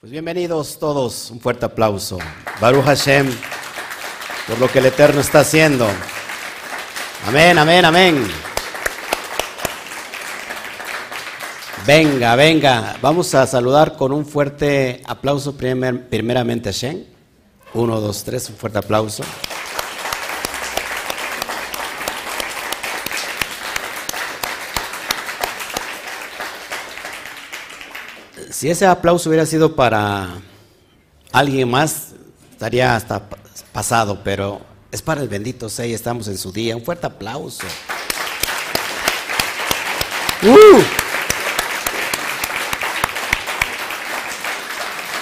Pues bienvenidos todos, un fuerte aplauso. Baruch Hashem, por lo que el Eterno está haciendo. Amén, amén, amén. Venga, venga, vamos a saludar con un fuerte aplauso primeramente a Hashem. Uno, dos, tres, un fuerte aplauso. Si ese aplauso hubiera sido para alguien más, estaría hasta pasado, pero es para el bendito Sei, estamos en su día. Un fuerte aplauso. ¡Uh!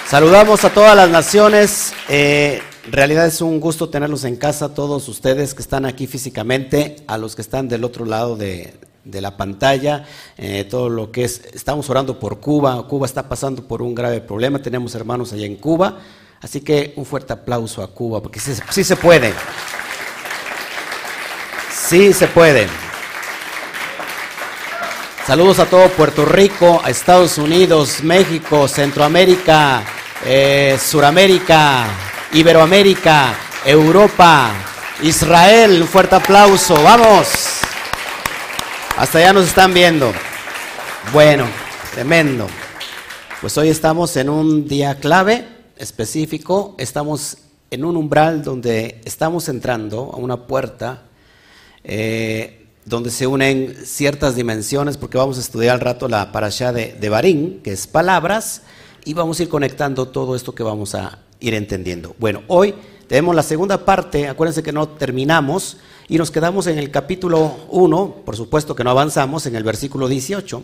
Saludamos a todas las naciones. Eh, en realidad es un gusto tenerlos en casa, todos ustedes que están aquí físicamente, a los que están del otro lado de, de la pantalla, eh, todo lo que es, estamos orando por Cuba, Cuba está pasando por un grave problema, tenemos hermanos allá en Cuba, así que un fuerte aplauso a Cuba, porque sí, se puede, sí se puede. Saludos a todo Puerto Rico, a Estados Unidos, México, Centroamérica, eh, Suramérica, Iberoamérica, Europa, Israel, un fuerte aplauso, vamos. Hasta allá nos están viendo. Bueno, tremendo. Pues hoy estamos en un día clave específico, estamos en un umbral donde estamos entrando a una puerta eh, donde se unen ciertas dimensiones, porque vamos a estudiar al rato la parasha de, de Barín, que es palabras, y vamos a ir conectando todo esto que vamos a ir entendiendo. Bueno, hoy tenemos la segunda parte, acuérdense que no terminamos, y nos quedamos en el capítulo 1, por supuesto que no avanzamos, en el versículo 18.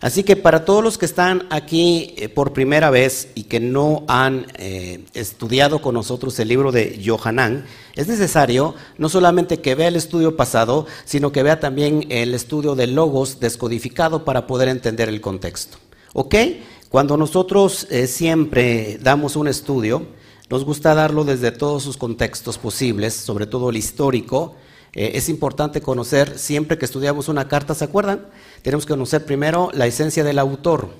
Así que para todos los que están aquí eh, por primera vez y que no han eh, estudiado con nosotros el libro de Johanán, es necesario no solamente que vea el estudio pasado, sino que vea también el estudio de logos descodificado para poder entender el contexto. ¿Ok? Cuando nosotros eh, siempre damos un estudio, nos gusta darlo desde todos sus contextos posibles, sobre todo el histórico, eh, es importante conocer, siempre que estudiamos una carta, ¿se acuerdan? Tenemos que conocer primero la esencia del autor,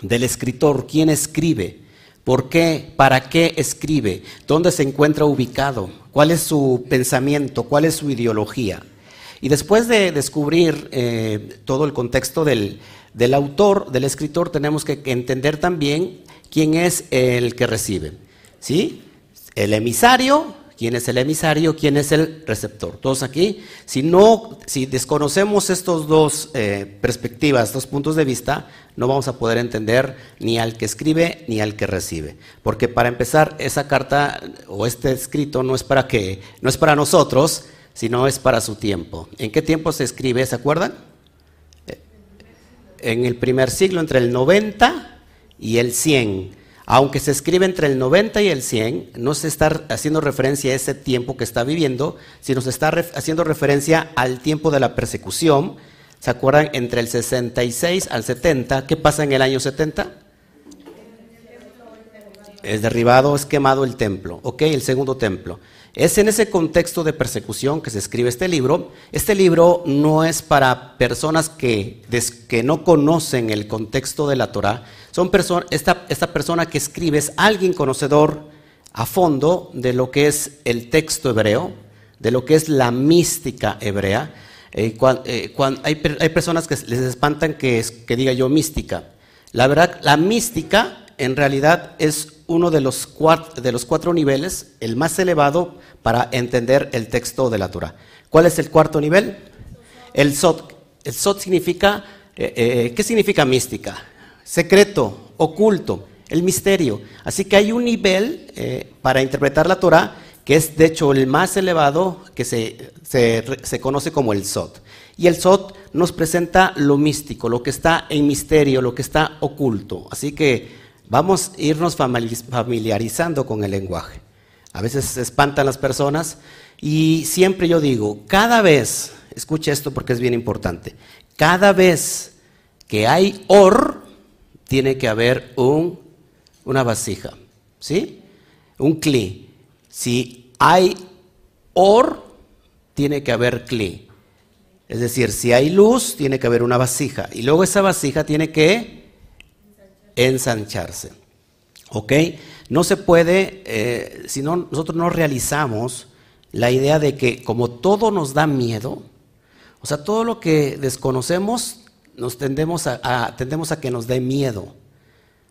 del escritor, quién escribe, por qué, para qué escribe, dónde se encuentra ubicado, cuál es su pensamiento, cuál es su ideología. Y después de descubrir eh, todo el contexto del, del autor, del escritor, tenemos que entender también quién es el que recibe. ¿Sí? El emisario, quién es el emisario, quién es el receptor. Todos aquí, si no, si desconocemos estos dos eh, perspectivas, estos puntos de vista, no vamos a poder entender ni al que escribe ni al que recibe, porque para empezar esa carta o este escrito no es para que, no es para nosotros, sino es para su tiempo. ¿En qué tiempo se escribe? ¿Se acuerdan? Eh, en el primer siglo, entre el 90 y el 100 aunque se escribe entre el 90 y el 100, no se está haciendo referencia a ese tiempo que está viviendo, sino se está haciendo referencia al tiempo de la persecución. ¿Se acuerdan? Entre el 66 al 70, ¿qué pasa en el año 70? Es derribado, es quemado el templo, ¿ok? El segundo templo. Es en ese contexto de persecución que se escribe este libro. Este libro no es para personas que, que no conocen el contexto de la Torah. Son esta, esta persona que escribe es alguien conocedor a fondo de lo que es el texto hebreo, de lo que es la mística hebrea. Eh, eh, hay, hay, personas que les espantan que, que diga yo mística. La verdad, la mística en realidad es uno de los, cuatro, niveles, el más elevado para entender el texto de la Torah. ¿Cuál es el cuarto nivel? El Sot. El Sot significa, eh, ¿qué significa mística? secreto, oculto, el misterio. Así que hay un nivel eh, para interpretar la Torah que es de hecho el más elevado que se, se, conoce como el Sot. Y el Sot nos presenta lo místico, lo que está en misterio, lo que está oculto. Así que vamos a irnos familiarizando con el lenguaje. A veces se espantan las personas y siempre yo digo, cada vez, escucha esto porque es bien importante, cada vez que hay or, tiene que haber un, una vasija, ¿sí? Un cli. Si hay or, tiene que haber cli. Es decir, si hay luz, tiene que haber una vasija. Y luego esa vasija tiene que ensancharse. ¿Ok? No se puede, eh, si no, nosotros no realizamos la idea de que como todo nos da miedo, o sea, todo lo que desconocemos nos tendemos a, tendemos a que nos dé miedo,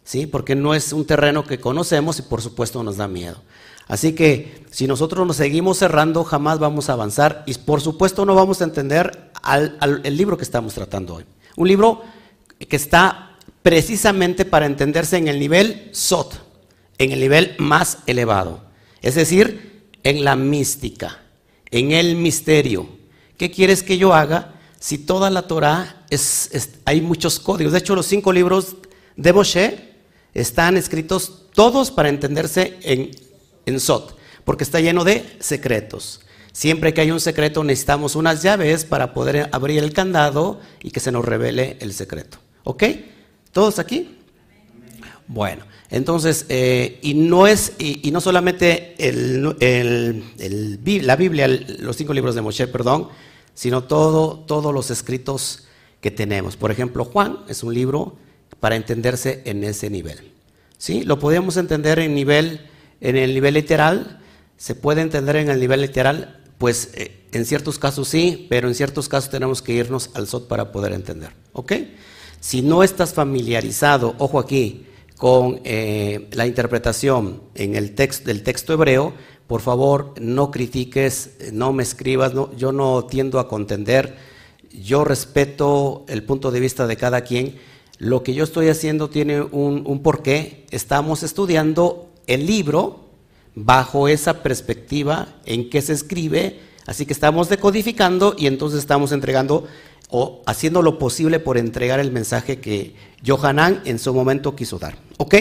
¿sí? Porque no es un terreno que conocemos y por supuesto nos da miedo. Así que si nosotros nos seguimos cerrando, jamás vamos a avanzar y por supuesto no vamos a entender el libro que estamos tratando hoy. Un libro que está precisamente para entenderse en el nivel SOT, en el nivel más elevado, es decir, en la mística, en el misterio. ¿Qué quieres que yo haga si toda la Torah es, hay muchos códigos? De hecho, los cinco libros de Moshe están escritos todos para entenderse en en Sot, porque está lleno de secretos. Siempre que hay un secreto necesitamos unas llaves para poder abrir el candado y que se nos revele el secreto. ¿Ok? ¿Todos aquí? Bueno, entonces, eh, y no es, y, no solamente la Biblia, los cinco libros de Moshe, perdón, sino todo, todos los escritos que tenemos. Por ejemplo, Juan es un libro para entenderse en ese nivel. ¿Sí? Lo podemos entender en nivel en el nivel literal, ¿se puede entender en el nivel literal? Pues eh, en ciertos casos sí, pero en ciertos casos tenemos que irnos al SOT para poder entender. ¿Ok? Si no estás familiarizado, ojo aquí, con eh, la interpretación en el texto, del texto hebreo, por favor no critiques, no me escribas, yo no tiendo a contender, yo respeto el punto de vista de cada quien. Lo que yo estoy haciendo tiene un, un porqué. Estamos estudiando el libro bajo esa perspectiva en que se escribe, así que estamos decodificando y entonces estamos entregando o haciendo lo posible por entregar el mensaje que Johanan en su momento quiso dar. ¿Ok?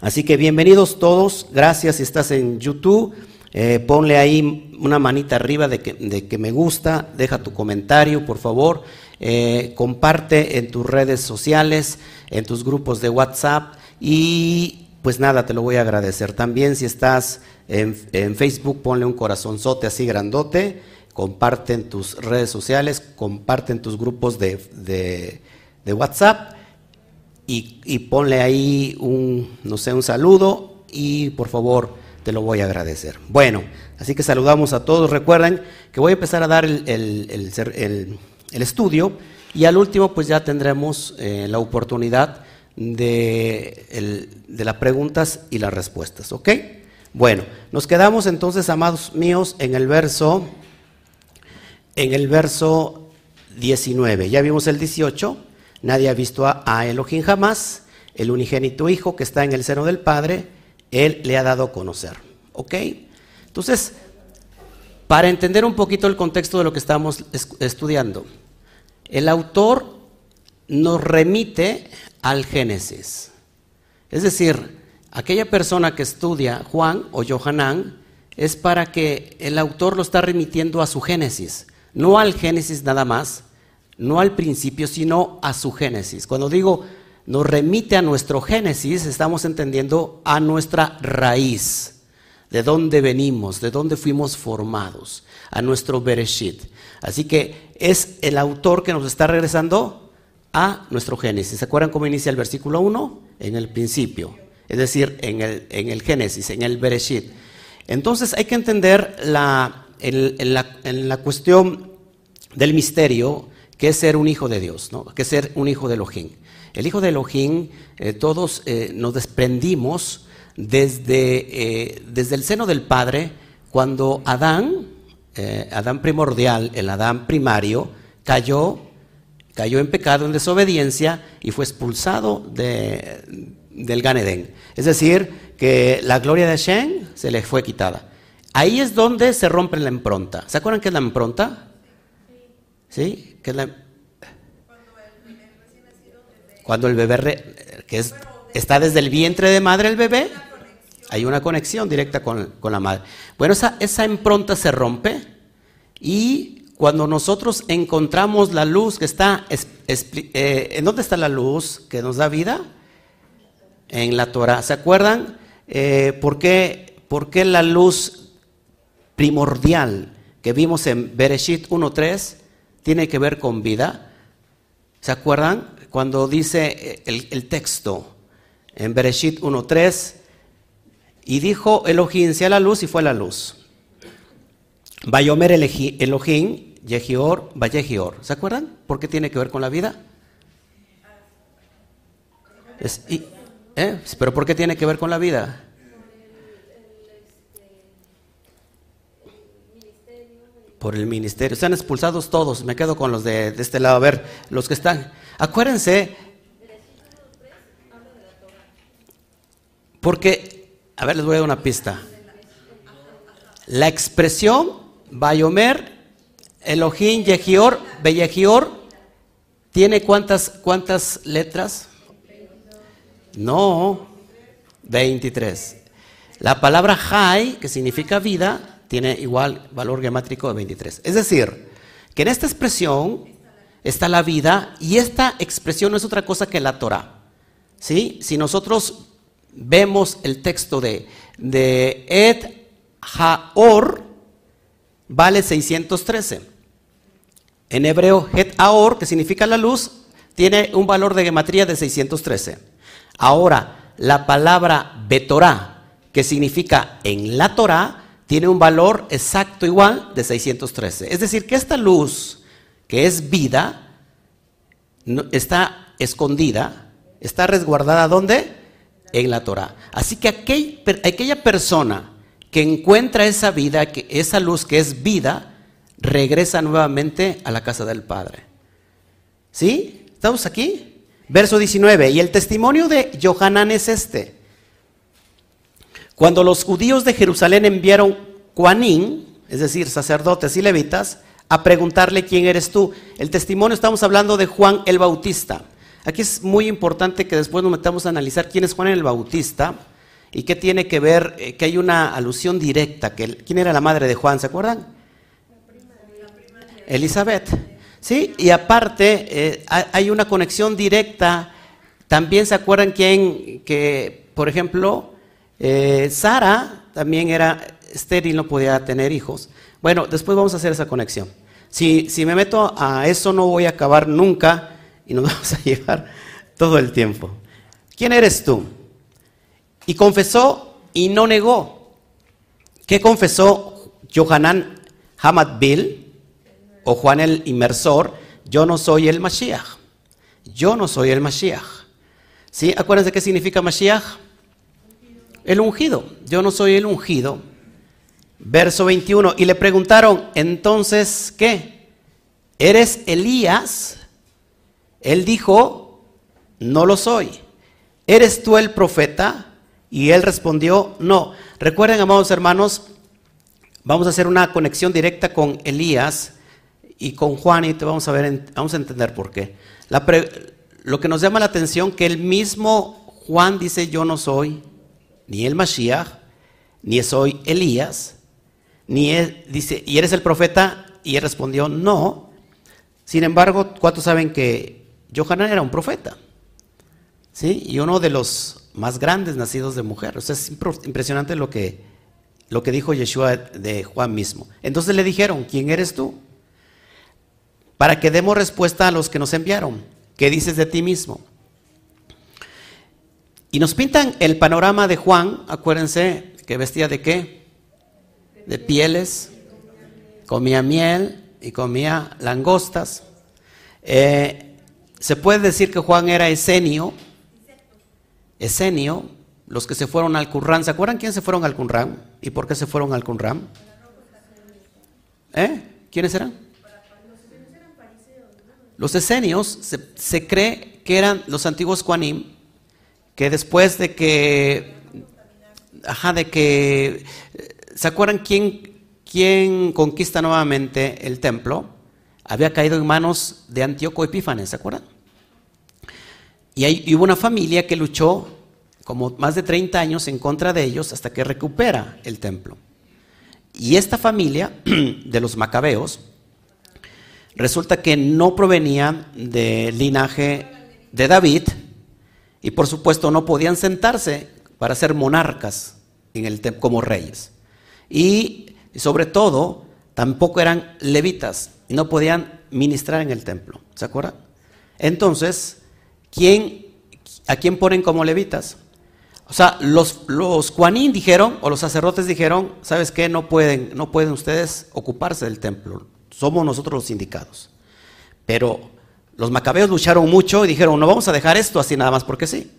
Así que bienvenidos todos, gracias si estás en YouTube, eh, ponle ahí una manita arriba de que, me gusta, deja tu comentario por favor, eh, comparte en tus redes sociales, en tus grupos de WhatsApp y pues nada, te lo voy a agradecer. También si estás en, Facebook, ponle un corazonzote así grandote, comparte en tus redes sociales, comparte en tus grupos de, WhatsApp y, ponle ahí un, no sé, un saludo y por favor te lo voy a agradecer. Bueno, así que saludamos a todos. Recuerden que voy a empezar a dar el, el, estudio y al último pues ya tendremos eh, la oportunidad de, las preguntas y las respuestas. ¿Ok? Bueno, nos quedamos entonces, amados míos, en el verso, en el verso 19. Ya vimos el 18. Nadie ha visto a, Elohim jamás. El unigénito Hijo que está en el seno del Padre, Él le ha dado a conocer. ¿Ok? Entonces, para entender un poquito el contexto de lo que estamos estudiando, el autor nos remite al Génesis. Es decir, aquella persona que estudia Juan o Johanán es para que el autor lo está remitiendo a su Génesis, no al Génesis nada más, no al principio, sino a su Génesis. Cuando digo nos remite a nuestro Génesis, estamos entendiendo a nuestra raíz, de dónde venimos, de dónde fuimos formados, a nuestro Bereshit. Así que es el autor que nos está regresando a nuestro Génesis. ¿Se acuerdan cómo inicia el versículo 1? En el principio, es decir, en el, en el Génesis, en el Bereshit. Entonces hay que entender la, en, la, cuestión del misterio que es ser un hijo de Dios, ¿no? que es ser un hijo de Elohim. El hijo de Elohim, eh, todos eh, nos desprendimos desde, eh, desde el seno del Padre cuando Adán, Adán primordial, el Adán primario, cayó cayó en pecado, en desobediencia y fue expulsado de, del Ganedén. Es decir, que la gloria de Shem se le fue quitada. Ahí es donde se rompe la impronta. ¿Se acuerdan qué es la impronta? ¿Sí? ¿Qué es la... Cuando el bebé, que es, está desde el vientre de madre el bebé, hay una conexión directa con, con la madre. Bueno, esa, esa impronta se rompe y cuando nosotros encontramos la luz que está, eh, ¿en dónde está la luz que nos da vida? En la Torah. ¿Se acuerdan eh, por, qué, por, qué, la luz primordial que vimos en Bereshit 1.3 tiene que ver con vida? ¿Se acuerdan? Cuando dice eh, el, texto, en Bereshit 1.3, y dijo Elohim, sea la luz y fue la luz. Bayomer Elohim, Yehior, Vallejior. ¿Se acuerdan? ¿Por qué tiene que ver con la vida? ¿eh? ¿Pero por qué tiene que ver con la vida? Por el ministerio. Están expulsados todos. Me quedo con los de, este lado. A ver, los que están. Acuérdense. Porque, a ver, les voy a dar una pista. La expresión Bayomer, Elohim, Yehior, Bellejior, ¿tiene cuántas, cuántas letras? No, 23. La palabra Jai, que significa vida, tiene igual valor gemátrico de 23. Es decir, que en esta expresión está la vida y esta expresión no es otra cosa que la Torah. ¿Sí? Si nosotros vemos el texto de, de Et Haor, vale 613. En hebreo, Het Haor, que significa la luz, tiene un valor de gematría de 613. Ahora, la palabra Betorá, que significa en la Torah, tiene un valor exacto igual de 613. Es decir, que esta luz, que es vida, está escondida, está resguardada ¿dónde? En la Torah. Así que aquella persona que encuentra esa vida, esa luz que es vida, regresa nuevamente a la casa del Padre. ¿Sí? ¿Estamos aquí? Verso 19, y el testimonio de Johanán es este. Cuando los judíos de Jerusalén enviaron Juanín, es decir, sacerdotes y levitas, a preguntarle quién eres tú. El testimonio estamos hablando de Juan el Bautista. Aquí es muy importante que después nos metamos a analizar quién es Juan el Bautista y qué tiene que ver, eh, que hay una alusión directa. Que, ¿Quién era la madre de Juan? ¿Se acuerdan? Elizabeth. ¿Sí? Y aparte, eh, hay una conexión directa. También se acuerdan quién, que, por ejemplo, eh, Sara también era estéril, no podía tener hijos. Bueno, después vamos a hacer esa conexión. Si, si me meto a eso, no voy a acabar nunca y nos vamos a llevar todo el tiempo. ¿Quién eres tú? Y confesó y no negó. ¿Qué confesó Johanan Hamadbil? o Juan el Inmersor, yo no soy el Mashiach. Yo no soy el Mashiach. ¿Sí? Acuérdense qué significa Mashiach. El ungido. Yo no soy el ungido. Verso 21. Y le preguntaron, entonces, ¿qué? ¿Eres Elías? Él dijo, no lo soy. ¿Eres tú el profeta? Y él respondió, no. Recuerden, amados hermanos, vamos a hacer una conexión directa con Elías y con Juan, y te vamos a ver, vamos a entender por qué. lo que nos llama la atención que el mismo Juan dice yo no soy ni el Mashiach, ni soy Elías, ni dice, ¿y eres el profeta? Y él respondió, no. Sin embargo, ¿cuántos saben que Johanan era un profeta? ¿Sí? Y uno de los más grandes nacidos de mujer. O sea, es impresionante lo que, lo que dijo Yeshua de Juan mismo. Entonces le dijeron, ¿quién eres tú? para que demos respuesta a los que nos enviaron. ¿Qué dices de ti mismo? Y nos pintan el panorama de Juan, acuérdense que vestía de qué? De pieles, comía miel y comía langostas. Eh, se puede decir que Juan era esenio, esenio, los que se fueron al Qumran. ¿Se acuerdan quién se fueron al Qumran? ¿Y por qué se fueron al Qumran? ¿Eh? ¿Quiénes eran? Los esenios se, cree que eran los antiguos Kuanim, que después de que, ajá, de que, ¿se acuerdan quién, quién conquista nuevamente el templo? Había caído en manos de Antíoco Epífanes, ¿se acuerdan? Y, hay, hubo una familia que luchó como más de 30 años en contra de ellos hasta que recupera el templo. Y esta familia de los macabeos, resulta que no provenían del linaje de David y por supuesto no podían sentarse para ser monarcas en el como reyes. Y sobre todo tampoco eran levitas y no podían ministrar en el templo. ¿Se acuerdan? Entonces, ¿quién, ¿a quién ponen como levitas? O sea, los, los Kuanín dijeron, o los sacerdotes dijeron, ¿sabes qué? No pueden, no pueden ustedes ocuparse del templo. Somos nosotros los indicados. Pero los macabeos lucharon mucho y dijeron, no vamos a dejar esto así nada más porque sí.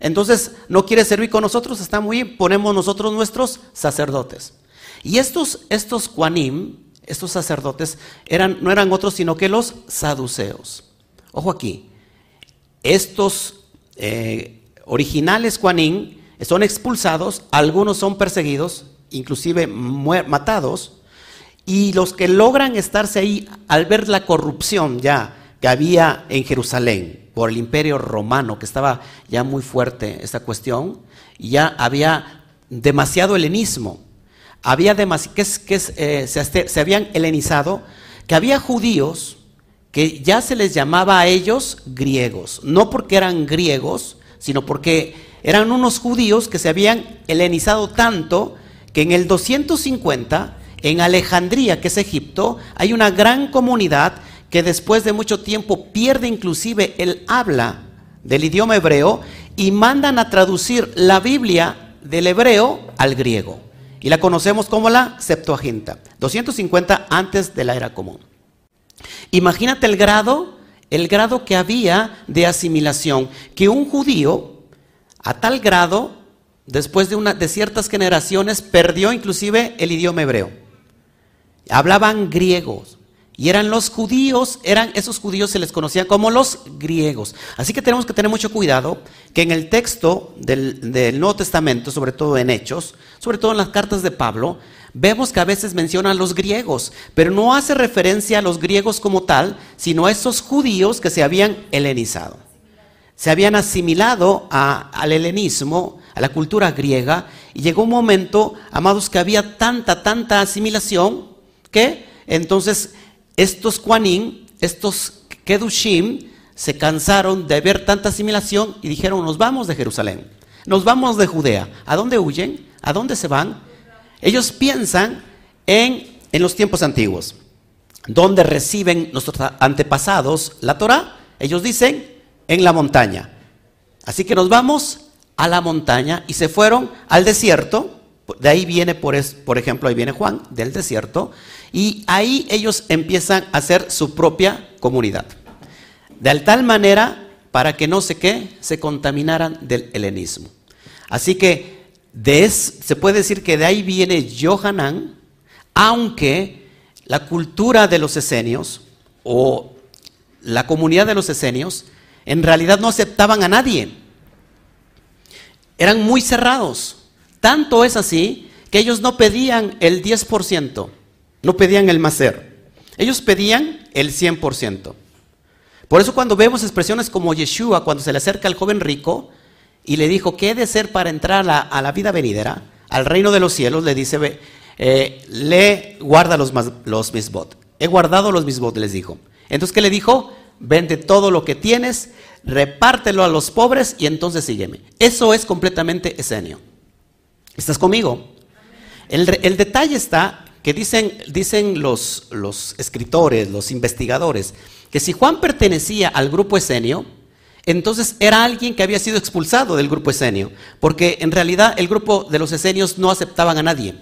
Entonces, ¿no quiere servir con nosotros? Está muy bien, ponemos nosotros nuestros sacerdotes. Y estos, estos Kuanim, estos sacerdotes, eran, no eran otros sino que los saduceos. Ojo aquí, estos eh, originales Kuanim son expulsados, algunos son perseguidos, inclusive matados, y los que logran estarse ahí al ver la corrupción ya había en Jerusalén por el imperio romano, que estaba ya muy fuerte esta cuestión, y ya había demasiado helenismo, había que, eh, se, se habían helenizado, que había judíos que ya se les llamaba a ellos griegos, no porque eran griegos, sino porque eran unos judíos que se habían helenizado tanto que en el 250 en Alejandría, que es Egipto, hay una gran comunidad que después de mucho tiempo pierde inclusive el habla del idioma hebreo y mandan a traducir la Biblia del hebreo al griego. Y la conocemos como la Septuaginta, 250 antes de la era común. Imagínate el grado, el grado que había de asimilación, que un judío a tal grado, después de, una, de ciertas generaciones, perdió inclusive el idioma hebreo. Hablaban griegos. Y eran los judíos, eran esos judíos se les conocía como los griegos. Así que tenemos que tener mucho cuidado que en el texto del, del, Nuevo Testamento, sobre todo en Hechos, sobre todo en las cartas de Pablo, vemos que a veces menciona a los griegos, pero no hace referencia a los griegos como tal, sino a esos judíos que se habían helenizado. Se habían asimilado al helenismo, a la cultura griega, y llegó un momento, amados, que había tanta, tanta asimilación entonces estos Kuanin, estos Kedushim, se cansaron de ver tanta asimilación y dijeron, nos vamos de Jerusalén, nos vamos de Judea. ¿A dónde huyen? ¿A dónde se van? Ellos piensan en, en los tiempos antiguos, donde reciben nuestros antepasados la Torah. Ellos dicen, en la montaña. Así que nos vamos a la montaña y se fueron al desierto. De ahí viene, por, por ejemplo, ahí viene Juan, del desierto. Y ahí ellos empiezan a hacer su propia comunidad. De tal manera para que no sé qué, se contaminaran del helenismo. Así que se puede decir que de ahí viene Johanan, aunque la cultura de los esenios o la comunidad de los esenios en realidad no aceptaban a nadie. Eran muy cerrados. Tanto es así que ellos no pedían el 10%. No pedían el macer. Ellos pedían el 100%. Por eso cuando vemos expresiones como Yeshua, cuando se le acerca al joven rico y le dijo, ¿qué he de ser para entrar a la, vida venidera, al reino de los cielos? Le dice, eh, le guarda los, los misbot. He guardado los misbot, les dijo. Entonces, ¿qué le dijo? Vende todo lo que tienes, repártelo a los pobres y entonces sígueme. Eso es completamente esenio. ¿Estás conmigo? El, el detalle está que dicen, dicen los, escritores, los investigadores, que si Juan pertenecía al grupo esenio, entonces era alguien que había sido expulsado del grupo esenio, porque en realidad el grupo de los esenios no aceptaban a nadie.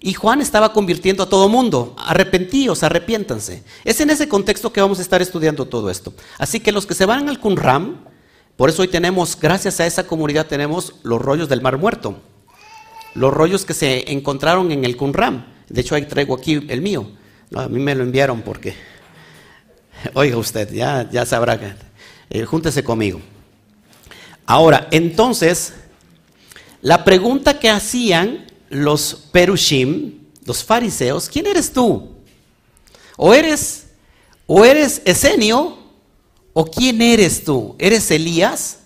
Y Juan estaba convirtiendo a todo mundo, arrepentíos, arrepiéntanse. Es en ese contexto que vamos a estar estudiando todo esto. Así que los que se van al Qumran, por eso hoy tenemos, gracias a esa comunidad, tenemos los rollos del Mar Muerto, los rollos que se encontraron en el Qumran. De hecho, ahí traigo aquí el mío. a mí me lo enviaron porque, oiga usted, ya, ya sabrá, que, eh, júntese conmigo. Ahora, entonces, la pregunta que hacían los perushim, los fariseos, ¿quién eres tú? ¿O eres, o eres Esenio? ¿O quién eres tú? ¿Eres Elías?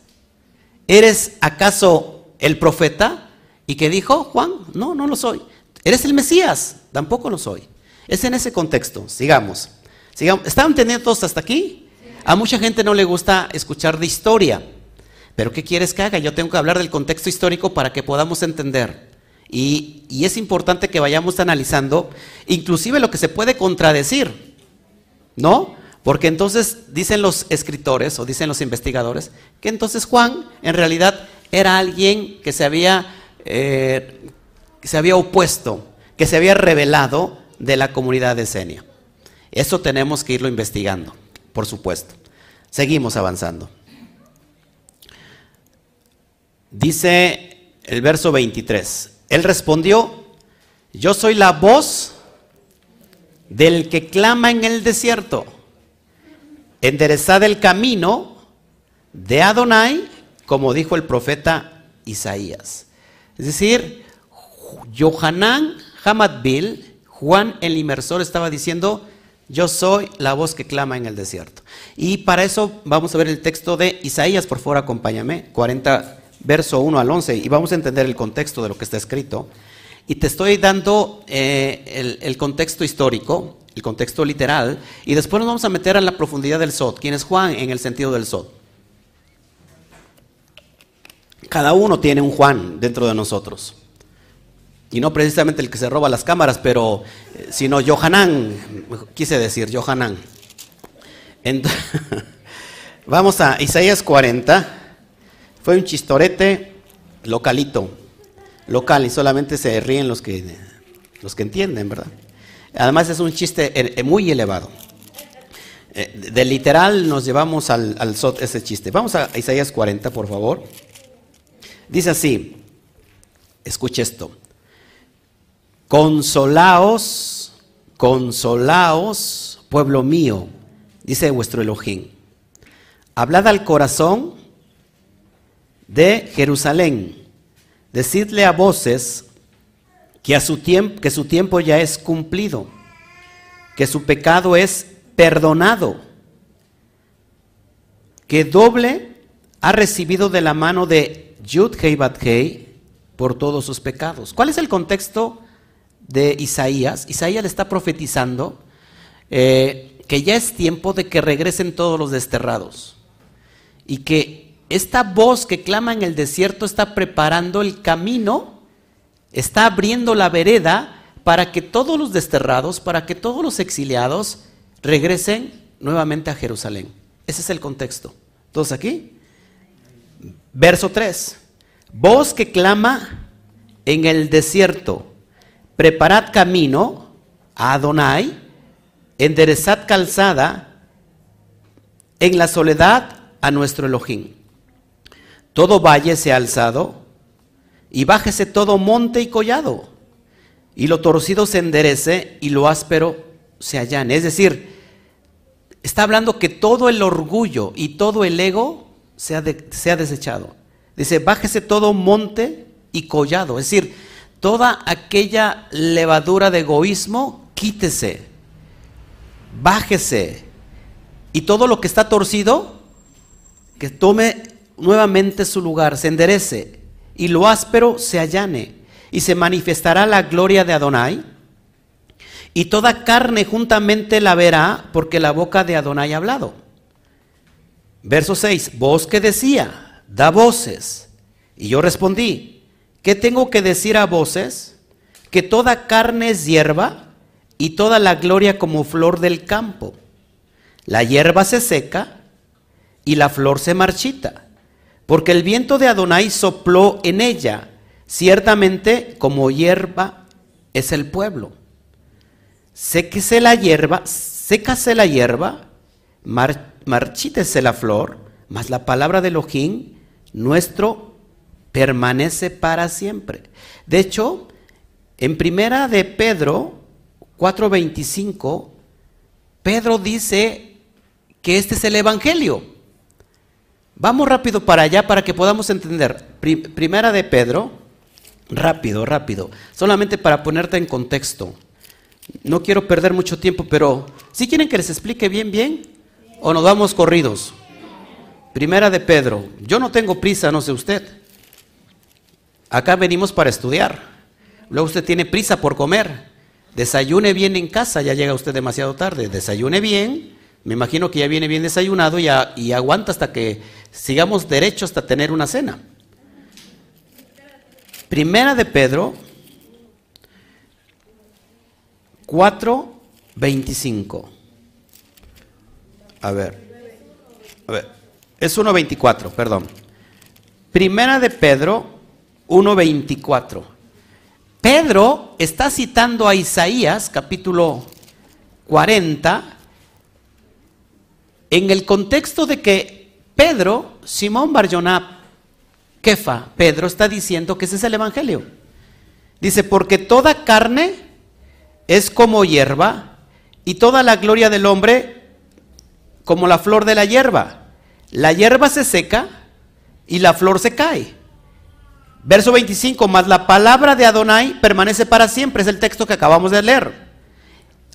¿Eres acaso el profeta? ¿Y qué dijo Juan? No, no lo soy. ¿Eres el Mesías? Tampoco lo soy. Es en ese contexto. Sigamos. Sigamos. ¿Están entendiendo todos hasta aquí? A mucha gente no le gusta escuchar de historia. Pero ¿qué quieres que haga? Yo tengo que hablar del contexto histórico para que podamos entender. Y, y es importante que vayamos analizando inclusive lo que se puede contradecir. ¿No? Porque entonces dicen los escritores o dicen los investigadores que entonces Juan en realidad era alguien que se había, eh, se había opuesto, que se había revelado de la comunidad de Esenia. Eso tenemos que irlo investigando, por supuesto. Seguimos avanzando. Dice el verso 23. Él respondió, yo soy la voz del que clama en el desierto. Enderezad el camino de Adonai, como dijo el profeta Isaías. Es decir, Johanán Hamadbil, Juan el inmersor, estaba diciendo, yo soy la voz que clama en el desierto. Y para eso vamos a ver el texto de Isaías, por favor acompáñame, 40, verso 1 al 11, y vamos a entender el contexto de lo que está escrito. Y te estoy dando eh, el, contexto histórico, el contexto literal, y después nos vamos a meter a la profundidad del Sod. ¿Quién es Juan en el sentido del Sod? Cada uno tiene un Juan dentro de nosotros y no precisamente el que se roba las cámaras, pero eh, sino Johanán, quise decir Johanán. vamos a Isaías 40. Fue un chistorete localito, local, y solamente se ríen los que, los que entienden, ¿verdad? Además es un chiste eh, eh, muy elevado. De literal nos llevamos al, al ese chiste. Vamos a Isaías 40, por favor. Dice así, escuche esto. Consolaos, consolaos, pueblo mío, dice vuestro Elohim. Hablad al corazón de Jerusalén. Decidle a voces que, a su tiempo, que su tiempo ya es cumplido, que su pecado es perdonado, que doble ha recibido de la mano de Yud Hei por todos sus pecados. ¿Cuál es el contexto de Isaías, Isaías le está profetizando eh, que ya es tiempo de que regresen todos los desterrados y que esta voz que clama en el desierto está preparando el camino, está abriendo la vereda para que todos los desterrados, para que todos los exiliados regresen nuevamente a Jerusalén. Ese es el contexto. ¿Todos aquí? Verso 3. Voz que clama en el desierto preparad camino a Adonai, enderezad calzada en la soledad a nuestro Elohim. Todo valle se ha alzado y bájese todo monte y collado, y lo torcido se enderece y lo áspero se allane. Es decir, está hablando que todo el orgullo y todo el ego se ha, desechado. Dice, bájese todo monte y collado. Es decir, toda aquella levadura de egoísmo, quítese, bájese. Y todo lo que está torcido, que tome nuevamente su lugar, se enderece. Y lo áspero se allane. Y se manifestará la gloria de Adonai. Y toda carne juntamente la verá, porque la boca de Adonai ha hablado. Verso 6, voz que decía, da voces. Y yo respondí, ¿Qué tengo que decir a voces? Que toda carne es hierba y toda la gloria como flor del campo. La hierba se seca y la flor se marchita, porque el viento de Adonai sopló en ella. Ciertamente como hierba es el pueblo. Séquese la hierba, sécase la hierba, marchítese la flor, mas la palabra de Elohim, nuestro permanece para siempre. De hecho, en primera de Pedro 4:25, Pedro dice que este es el Evangelio. Vamos rápido para allá para que podamos entender. Primera de Pedro, rápido, rápido, solamente para ponerte en contexto. No quiero perder mucho tiempo, pero si quieren que les explique bien, bien, o nos vamos corridos. Primera de Pedro, yo no tengo prisa, no sé usted. Acá venimos para estudiar. Luego usted tiene prisa por comer. Desayune bien en casa, ya llega usted demasiado tarde. Desayune bien. Me imagino que ya viene bien desayunado y, aguanta hasta que sigamos derecho hasta tener una cena. Primera de Pedro 4.25. A ver. A ver. Es 1.24, perdón. Primera de Pedro 1.24. Pedro está citando a Isaías, capítulo 40, en el contexto de que Pedro, Simón Barjonab, Kefa, Pedro está diciendo que ese es el Evangelio. Dice, porque toda carne es como hierba y toda la gloria del hombre como la flor de la hierba. La hierba se seca y la flor se cae. Verso 25, más la palabra de Adonai permanece para siempre, es el texto que acabamos de leer.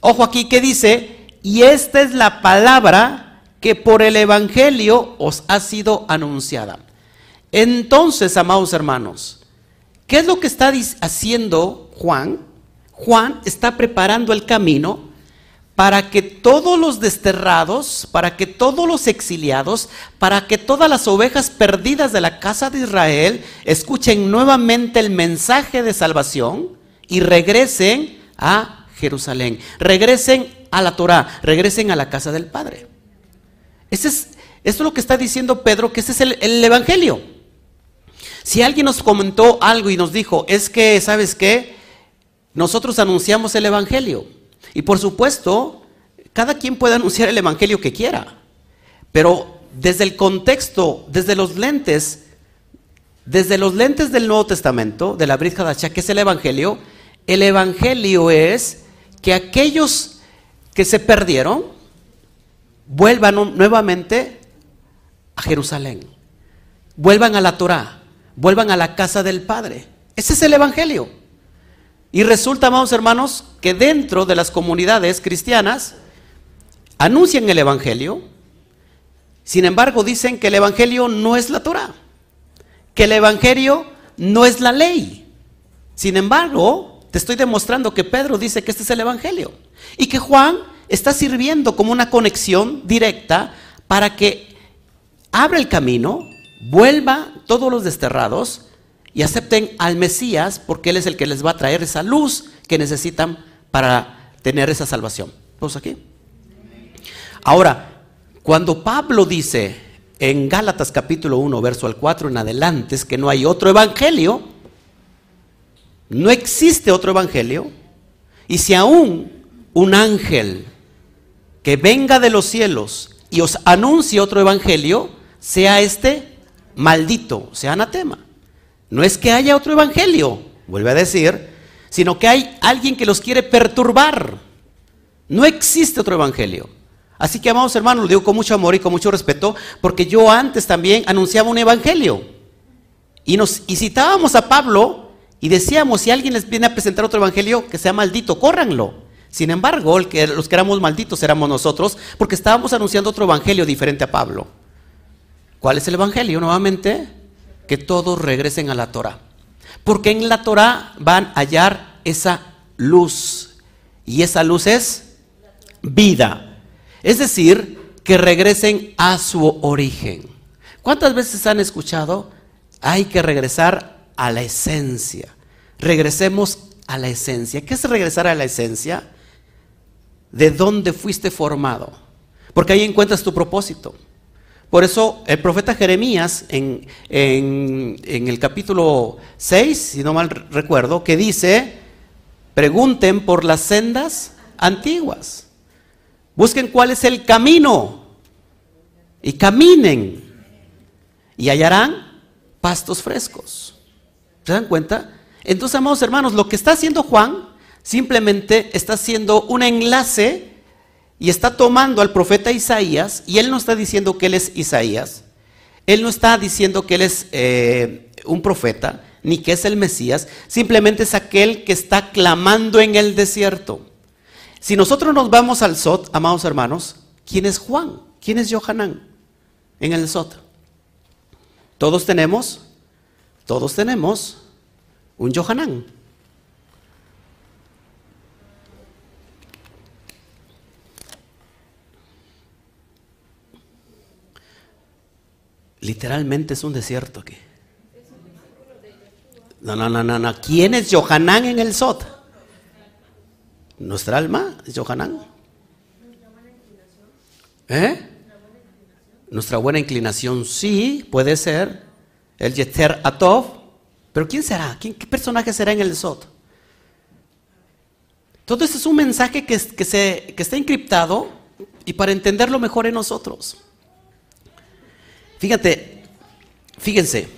Ojo aquí que dice, y esta es la palabra que por el Evangelio os ha sido anunciada. Entonces, amados hermanos, ¿qué es lo que está haciendo Juan? Juan está preparando el camino para que todos los desterrados, para que todos los exiliados, para que todas las ovejas perdidas de la casa de Israel escuchen nuevamente el mensaje de salvación y regresen a Jerusalén, regresen a la Torah, regresen a la casa del Padre. Ese es, esto es lo que está diciendo Pedro, que ese es el, el Evangelio. Si alguien nos comentó algo y nos dijo, es que, ¿sabes qué? Nosotros anunciamos el Evangelio. Y por supuesto, cada quien puede anunciar el Evangelio que quiera, pero desde el contexto, desde los lentes, desde los lentes del Nuevo Testamento, de la Brit Hadashah, que es el Evangelio, el Evangelio es que aquellos que se perdieron vuelvan nuevamente a Jerusalén, vuelvan a la Torah, vuelvan a la casa del Padre. Ese es el Evangelio. Y resulta, amados hermanos, que dentro de las comunidades cristianas anuncian el Evangelio, sin embargo dicen que el Evangelio no es la Torah, que el Evangelio no es la ley. Sin embargo, te estoy demostrando que Pedro dice que este es el Evangelio y que Juan está sirviendo como una conexión directa para que abra el camino, vuelva todos los desterrados y acepten al Mesías porque Él es el que les va a traer esa luz que necesitan para tener esa salvación. ¿Vamos aquí? Ahora, cuando Pablo dice en Gálatas capítulo 1, verso al 4 en adelante, es que no hay otro evangelio, no existe otro evangelio, y si aún un ángel que venga de los cielos y os anuncie otro evangelio, sea este maldito, sea anatema. No es que haya otro evangelio, vuelve a decir, sino que hay alguien que los quiere perturbar. No existe otro evangelio. Así que, amados hermanos, lo digo con mucho amor y con mucho respeto, porque yo antes también anunciaba un evangelio. Y, nos, citábamos a Pablo y decíamos, si alguien les viene a presentar otro evangelio, que sea maldito, córranlo. Sin embargo, los que éramos malditos éramos nosotros, porque estábamos anunciando otro evangelio diferente a Pablo. ¿Cuál es el evangelio? Nuevamente, que todos regresen a la Torah. Porque en la Torah van a hallar esa luz. Y esa luz es vida. Es decir, que regresen a su origen. ¿Cuántas veces han escuchado? Hay que regresar a la esencia. Regresemos a la esencia. ¿Qué es regresar a la esencia? De dónde fuiste formado. Porque ahí encuentras tu propósito. Por eso el profeta Jeremías en, el capítulo 6, si no mal recuerdo, que dice, pregunten por las sendas antiguas, busquen cuál es el camino y caminen y hallarán pastos frescos. ¿Se dan cuenta? Entonces, amados hermanos, lo que está haciendo Juan simplemente está haciendo un enlace y está tomando al profeta Isaías, y él no está diciendo que él es Isaías, él no está diciendo que él es eh, un profeta, ni que es el Mesías, simplemente es aquel que está clamando en el desierto. Si nosotros nos vamos al Sot, amados hermanos, ¿quién es Juan? ¿Quién es Johanán en el Sot? Todos tenemos, todos tenemos un Johanán. Literalmente es un desierto aquí. No, no, no, no, no. ¿Quién es Johanán en el Sot? ¿Nuestra alma es Johanán? ¿Eh? Nuestra buena inclinación, sí, puede ser. el Yetzer Atov. Pero ¿quién será? ¿Quién, ¿Qué personaje será en el Sot? Todo esto es un mensaje que, que, se, que está encriptado y para entenderlo mejor en nosotros. Fíjate, fíjense.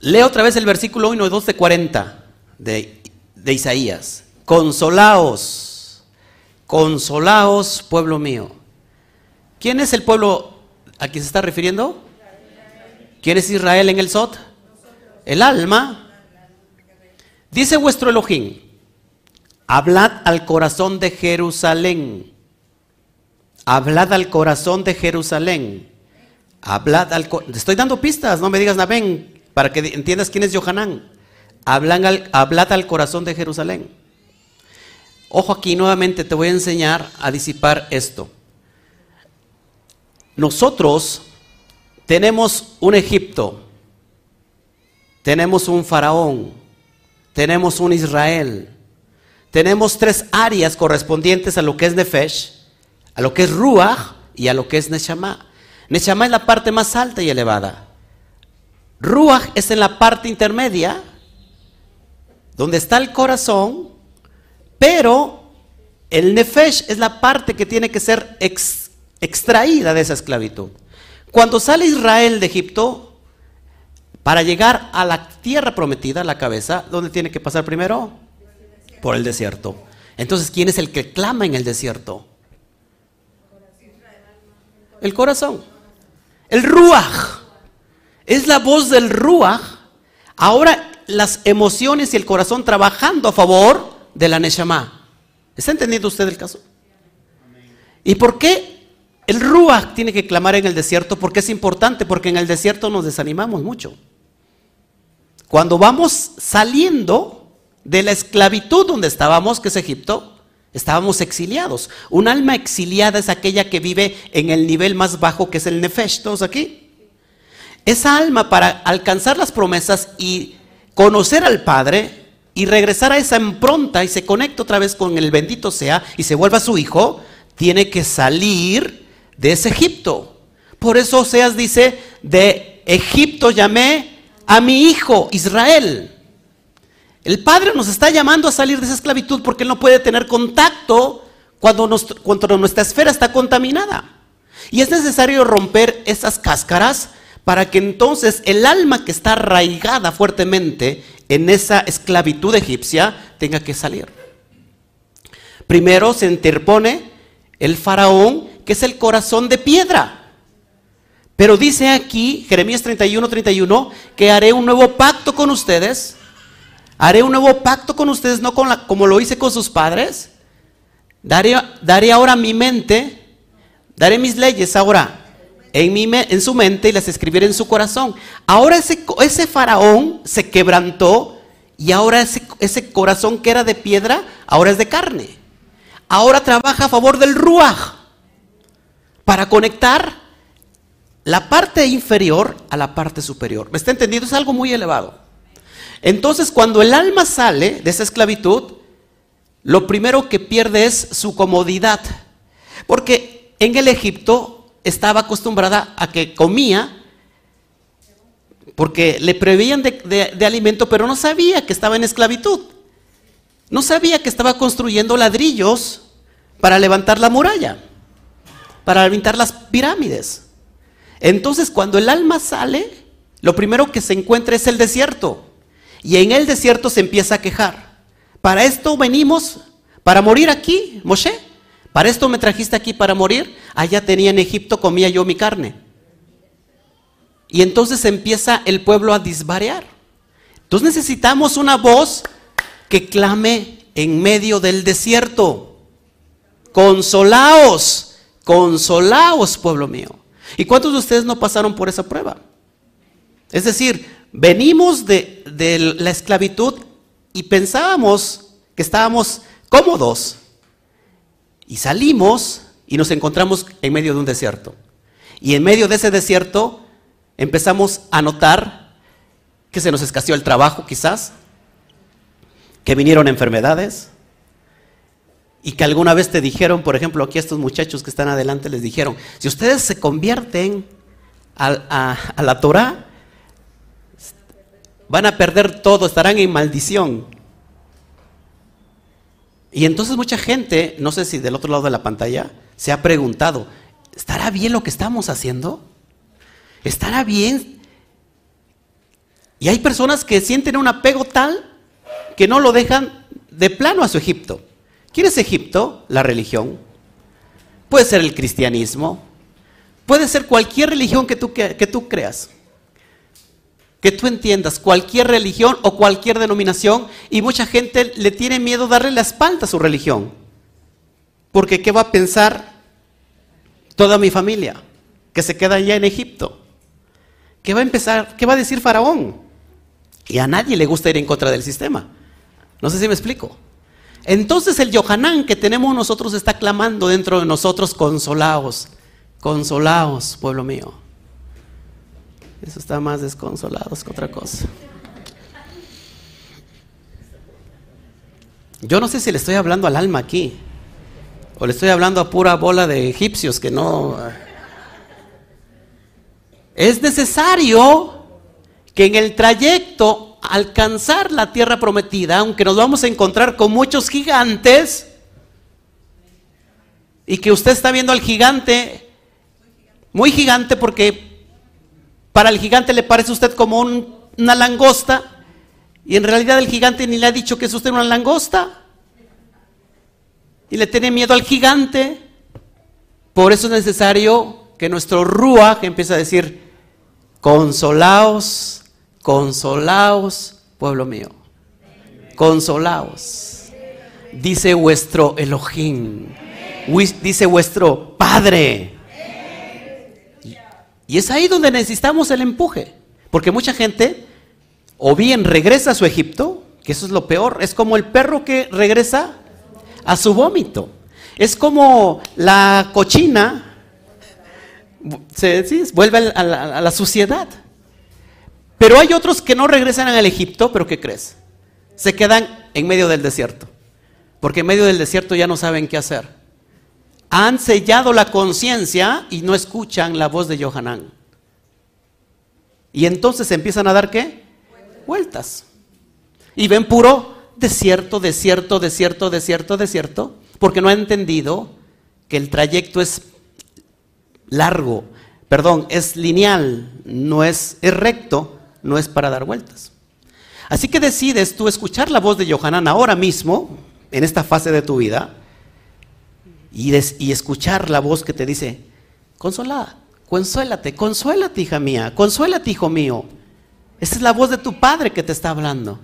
Leo otra vez el versículo 1 y 2 de 40 de, de Isaías. Consolaos, consolaos, pueblo mío. ¿Quién es el pueblo a quien se está refiriendo? ¿Quién es Israel en el Sot? El alma. Dice vuestro Elohim, hablad al corazón de Jerusalén. Hablad al corazón de Jerusalén. Hablad al Estoy dando pistas, no me digas Nabén, para que entiendas quién es. Hablan hablad al corazón de Jerusalén. Ojo aquí, nuevamente te voy a enseñar a disipar esto. Nosotros tenemos un Egipto, tenemos un faraón, tenemos un Israel, tenemos tres áreas correspondientes a lo que es Nefesh, a lo que es Ruach y a lo que es Neshama. Neshama es la parte más alta y elevada. Ruach es en la parte intermedia, donde está el corazón, pero el Nefesh es la parte que tiene que ser extraída de esa esclavitud. Cuando sale Israel de Egipto, para llegar a la tierra prometida, la cabeza, ¿dónde tiene que pasar primero? Por el desierto. Entonces, ¿quién es el que clama en el desierto? El corazón. El ruach. Es la voz del ruach. Ahora las emociones y el corazón trabajando a favor de la neshama. ¿Está entendiendo usted el caso? ¿Y por qué el Ruach tiene que clamar en el desierto porque es importante, porque en el desierto nos desanimamos mucho. Cuando vamos saliendo de la esclavitud donde estábamos, que es Egipto, estábamos exiliados. Un alma exiliada es aquella que vive en el nivel más bajo que es el Nefesh, todos aquí. Esa alma para alcanzar las promesas y conocer al Padre y regresar a esa impronta y se conecta otra vez con el bendito sea y se vuelva su hijo, tiene que salir de ese Egipto. Por eso Oseas dice, de Egipto llamé a mi hijo Israel. El Padre nos está llamando a salir de esa esclavitud porque Él no puede tener contacto cuando, nuestra esfera está contaminada. Y es necesario romper esas cáscaras para que entonces el alma que está arraigada fuertemente en esa esclavitud egipcia tenga que salir. Primero se interpone el faraón que es el corazón de piedra. Pero dice aquí, Jeremías 31, 31, que haré un nuevo pacto con ustedes. Haré un nuevo pacto con ustedes, no con la, como lo hice con sus padres. Daré, daré ahora mi mente, daré mis leyes ahora en, en su mente y las escribiré en su corazón. Ahora ese, ese faraón se quebrantó y ahora ese, ese corazón que era de piedra, ahora es de carne. Ahora trabaja a favor del ruaj para conectar la parte inferior a la parte superior. ¿Me está entendiendo? Es algo muy elevado. Entonces, cuando el alma sale de esa esclavitud, lo primero que pierde es su comodidad. Porque en el Egipto estaba acostumbrada a que comía, porque le preveían de, de alimento, pero no sabía que estaba en esclavitud. No sabía que estaba construyendo ladrillos para levantar la muralla para alimentar las pirámides. Entonces, cuando el alma sale, lo primero que se encuentra es el desierto. Y en el desierto se empieza a quejar. Para esto venimos, para morir aquí, Moshe. Para esto me trajiste aquí para morir. Allá tenía en Egipto, comía yo mi carne. Y entonces empieza el pueblo a disvariar. Entonces necesitamos una voz que clame en medio del desierto. Consolaos Consolaos, pueblo mío. ¿Y cuántos de ustedes no pasaron por esa prueba? Es decir, venimos de, la esclavitud y pensábamos que estábamos cómodos. Y salimos y nos encontramos en medio de un desierto. Y en medio de ese desierto empezamos a notar que se nos escaseó el trabajo quizás, que vinieron enfermedades, y que alguna vez te dijeron, por ejemplo, aquí a estos muchachos que están adelante les dijeron, si ustedes se convierten a, a la Torah, van a perder todo, estarán en maldición. Y entonces mucha gente, no sé si del otro lado de la pantalla, se ha preguntado, ¿estará bien lo que estamos haciendo? ¿Estará bien? Y hay personas que sienten un apego tal que no lo dejan de plano a su Egipto. ¿Quién es Egipto? La religión. Puede ser el cristianismo. Puede ser cualquier religión que tú, que, tú creas. Que tú entiendas, cualquier religión o cualquier denominación. Y mucha gente le tiene miedo darle la espalda a su religión. Porque ¿qué va a pensar toda mi familia? Que se queda allá en Egipto. ¿Qué va a empezar? ¿Qué va a decir Faraón? Y a nadie le gusta ir en contra del sistema. No sé si me explico. Entonces el Yohanan que tenemos nosotros está clamando dentro de nosotros, consolaos, consolaos, pueblo mío. Eso está más desconsolados que otra cosa. Yo no sé si le estoy hablando al alma aquí, o le estoy hablando a pura bola de egipcios que no... Es necesario que en el trayecto alcanzar la tierra prometida, aunque nos vamos a encontrar con muchos gigantes, y que usted está viendo al gigante, muy gigante porque para el gigante le parece usted como una langosta, y en realidad el gigante ni le ha dicho que es usted una langosta, y le tiene miedo al gigante, por eso es necesario que nuestro Ruach empiece a decir, consolaos consolaos, pueblo mío, consolaos. Dice vuestro Elohim, dice vuestro Padre. Y es ahí donde necesitamos el empuje, porque mucha gente o bien regresa a su Egipto, que eso es lo peor, es como el perro que regresa a su vómito. Es como la cochina, se, vuelve a la suciedad. Pero hay otros que no regresan al Egipto, pero ¿qué crees? Se quedan en medio del desierto. Porque en medio del desierto ya no saben qué hacer. Han sellado la conciencia y no escuchan la voz de Johanán. Y entonces empiezan a dar qué? Vueltas. Y ven puro desierto, desierto, desierto, desierto, desierto. Porque no han entendido que el trayecto es largo. Perdón, es lineal, no es, es recto no es para dar vueltas. Así que decides tú escuchar la voz de Johanan ahora mismo, en esta fase de tu vida, y, escuchar la voz que te dice, consolada, consuélate, consuélate hija mía, consuélate hijo mío. Esa es la voz de tu padre que te está hablando.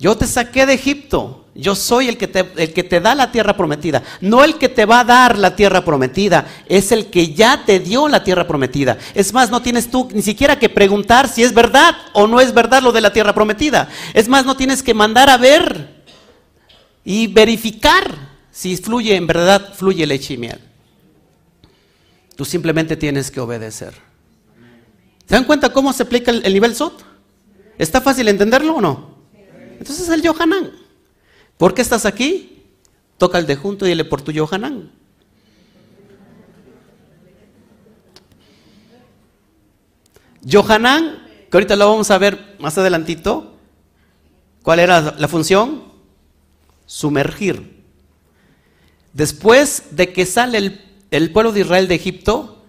Yo te saqué de Egipto. Yo soy el que, el que te da la tierra prometida. No el que te va a dar la tierra prometida. Es el que ya te dio la tierra prometida. Es más, no tienes tú ni siquiera que preguntar si es verdad o no es verdad lo de la tierra prometida. Es más, no tienes que mandar a ver y verificar si fluye en verdad, fluye leche y miel. Tú simplemente tienes que obedecer. ¿Se dan cuenta cómo se aplica el, el nivel SOT? ¿Está fácil entenderlo o no? Entonces el Yohanan. ¿Por qué estás aquí? Toca el de junto y dile por tu Yohanan. Yohanan, que ahorita lo vamos a ver más adelantito. ¿Cuál era la función? Sumergir. Después de que sale el, pueblo de Israel de Egipto,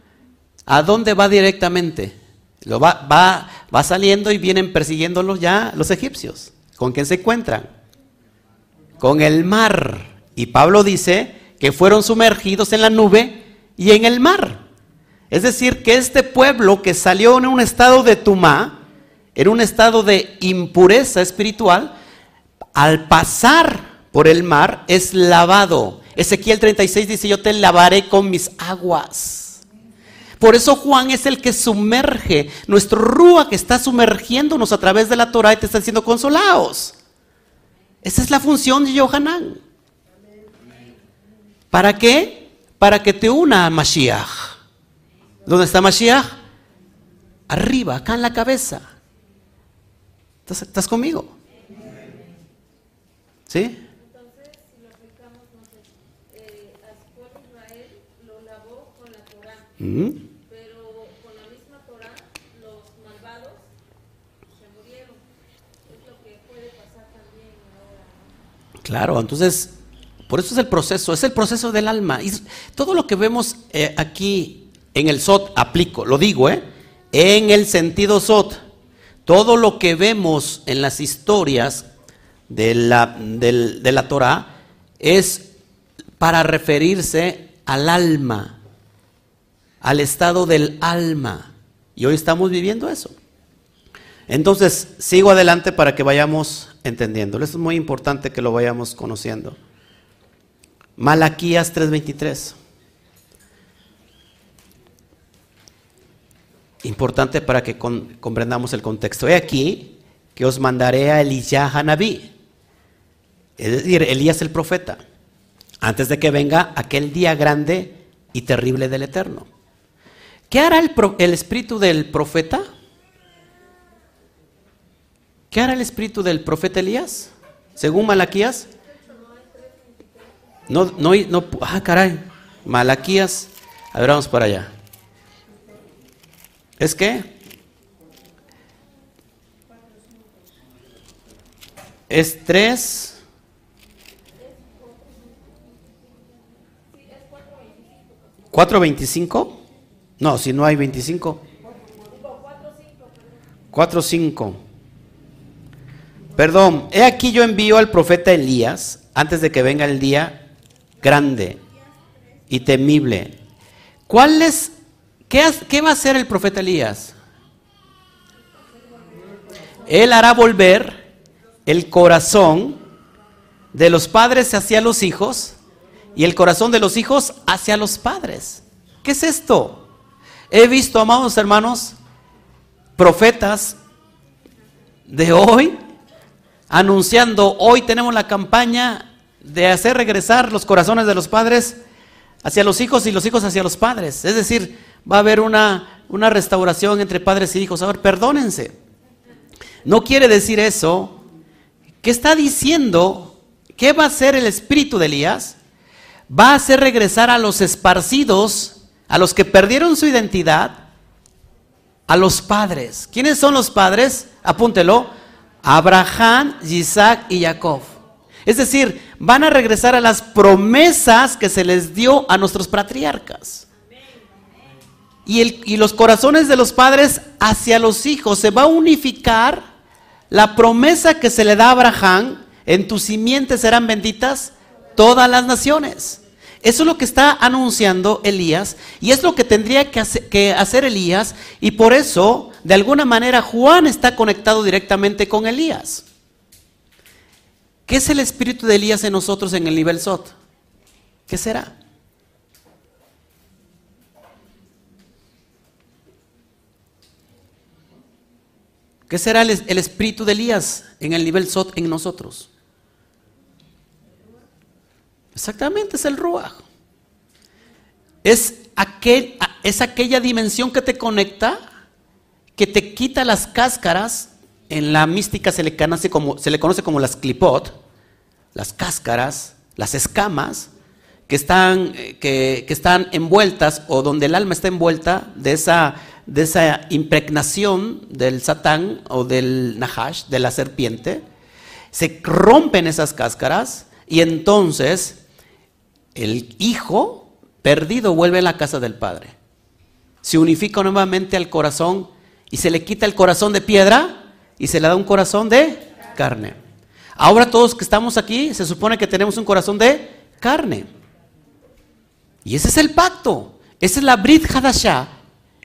¿a dónde va directamente? Lo va, va, saliendo y vienen persiguiéndolo ya los egipcios. ¿Con quién se encuentran? Con el mar. Y Pablo dice que fueron sumergidos en la nube y en el mar. Es decir, que este pueblo que salió en un estado de tumá, en un estado de impureza espiritual, al pasar por el mar es lavado. Ezequiel 36 dice, yo te lavaré con mis aguas. Por eso Juan es el que sumerge, nuestro rúa que está sumergiéndonos a través de la Torah y te está diciendo consolaos. Esa es la función de Yohanan. ¿Para qué? Para que te una a Mashiach. ¿Dónde está Mashiach? Arriba, acá en la cabeza. ¿Estás, estás conmigo? ¿Sí? Mm. Pero con la misma Torah, los malvados se murieron. Es lo que puede pasar también. Claro, entonces, por eso es el proceso, es el proceso del alma. Y todo lo que vemos eh, aquí en el SOT, aplico, lo digo, ¿eh? En el sentido SOT, todo lo que vemos en las historias de la, de, de la Torah es para referirse al alma al estado del alma. Y hoy estamos viviendo eso. Entonces, sigo adelante para que vayamos entendiendo. Esto es muy importante que lo vayamos conociendo. Malaquías 3:23. Importante para que comprendamos el contexto. He aquí que os mandaré a Elías Hanabí, es decir, Elías el profeta, antes de que venga aquel día grande y terrible del Eterno. ¿Qué hará el, el espíritu del profeta? ¿Qué hará el espíritu del profeta Elías? Según Malaquías. No, no, no, ah, caray. Malaquías. A ver, vamos para allá. ¿Es qué? Es 3. ¿4.25? No, si no hay 25. 4.5. Perdón, he aquí yo envío al profeta Elías antes de que venga el día grande y temible. ¿Cuál es ¿Qué, va a hacer el profeta Elías? Él hará volver el corazón de los padres hacia los hijos y el corazón de los hijos hacia los padres. ¿Qué es esto? He visto, amados hermanos, profetas de hoy anunciando, hoy tenemos la campaña de hacer regresar los corazones de los padres hacia los hijos y los hijos hacia los padres. Es decir, va a haber una, una restauración entre padres y hijos. A ver, perdónense. No quiere decir eso. ¿Qué está diciendo? ¿Qué va a hacer el espíritu de Elías? Va a hacer regresar a los esparcidos, a los que perdieron su identidad, a los padres. ¿Quiénes son los padres? Apúntelo. Abraham, Isaac y Jacob. Es decir, van a regresar a las promesas que se les dio a nuestros patriarcas y, los corazones de los padres hacia los hijos. Se va a unificar la promesa que se le da a Abraham, en tus simientes serán benditas todas las naciones. Eso es lo que está anunciando Elías y es lo que tendría que hacer, Elías y por eso, de alguna manera, Juan está conectado directamente con Elías. ¿Qué es el espíritu de Elías en nosotros en el nivel Sot? ¿Qué será? ¿Qué será el, espíritu de Elías en el nivel Sot en nosotros? Exactamente, es el Ruach. Es, aquel, es aquella dimensión que te conecta, que te quita las cáscaras. En la mística se le conoce como, se le conoce como las clipot, las cáscaras, las escamas, que están, eh, que están envueltas o donde el alma está envuelta de esa de esa impregnación del satán o del nahash, de la serpiente, se rompen esas cáscaras y entonces el hijo perdido vuelve a la casa del padre. Se unifica nuevamente al corazón y se le quita el corazón de piedra y se le da un corazón de carne. Ahora todos que estamos aquí se supone que tenemos un corazón de carne. Y ese es el pacto. Esa es la Brit Hadashah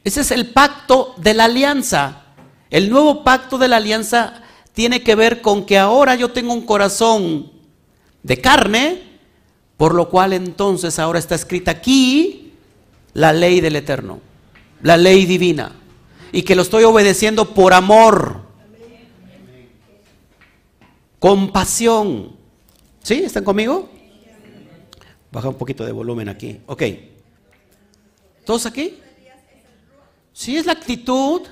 ese es el pacto de la alianza. El nuevo pacto de la alianza tiene que ver con que ahora yo tengo un corazón de carne, por lo cual entonces ahora está escrita aquí la ley del Eterno, la ley divina, y que lo estoy obedeciendo por amor, compasión. ¿Sí? ¿Están conmigo? Baja un poquito de volumen aquí. Ok. ¿Todos aquí? Si es la actitud,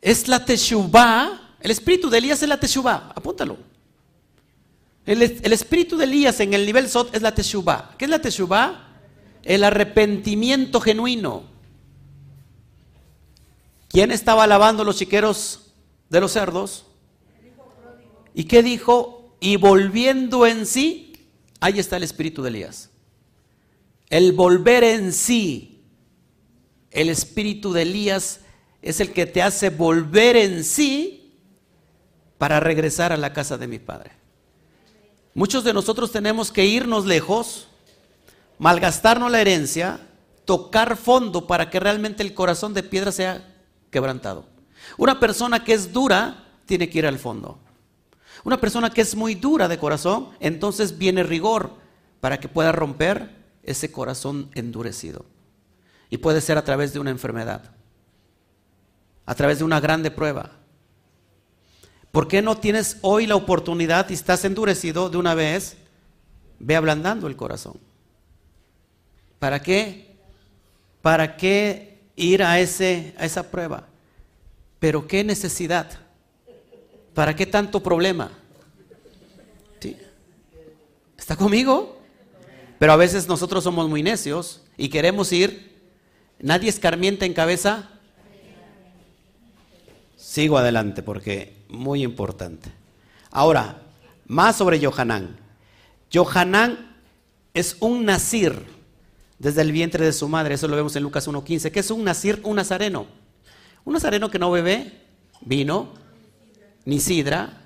es la teshuvah. El espíritu de Elías es la teshuvah. Apúntalo. El, espíritu de Elías en el nivel Sot es la teshuvah. ¿Qué es la teshuvah? El arrepentimiento genuino. ¿Quién estaba lavando los chiqueros de los cerdos? ¿Y qué dijo? y volviendo en sí, ahí está el espíritu de Elías. El volver en sí, el espíritu de Elías es el que te hace volver en sí para regresar a la casa de mi padre. Muchos de nosotros tenemos que irnos lejos, malgastarnos la herencia, tocar fondo para que realmente el corazón de piedra sea quebrantado. Una persona que es dura tiene que ir al fondo. Una persona que es muy dura de corazón, entonces viene rigor para que pueda romper ese corazón endurecido. Y puede ser a través de una enfermedad, a través de una grande prueba. ¿Por qué no tienes hoy la oportunidad y estás endurecido de una vez? Ve ablandando el corazón. ¿Para qué? ¿Para qué ir a, ese, a esa prueba? Pero qué necesidad. ¿Para qué tanto problema? ¿Está conmigo? Pero a veces nosotros somos muy necios y queremos ir. Nadie escarmienta en cabeza. Sigo adelante porque muy importante. Ahora, más sobre Johanán. Johanán es un nazir desde el vientre de su madre. Eso lo vemos en Lucas 1.15. ¿Qué es un nazir? Un nazareno. Un nazareno que no bebe vino, ni sidra,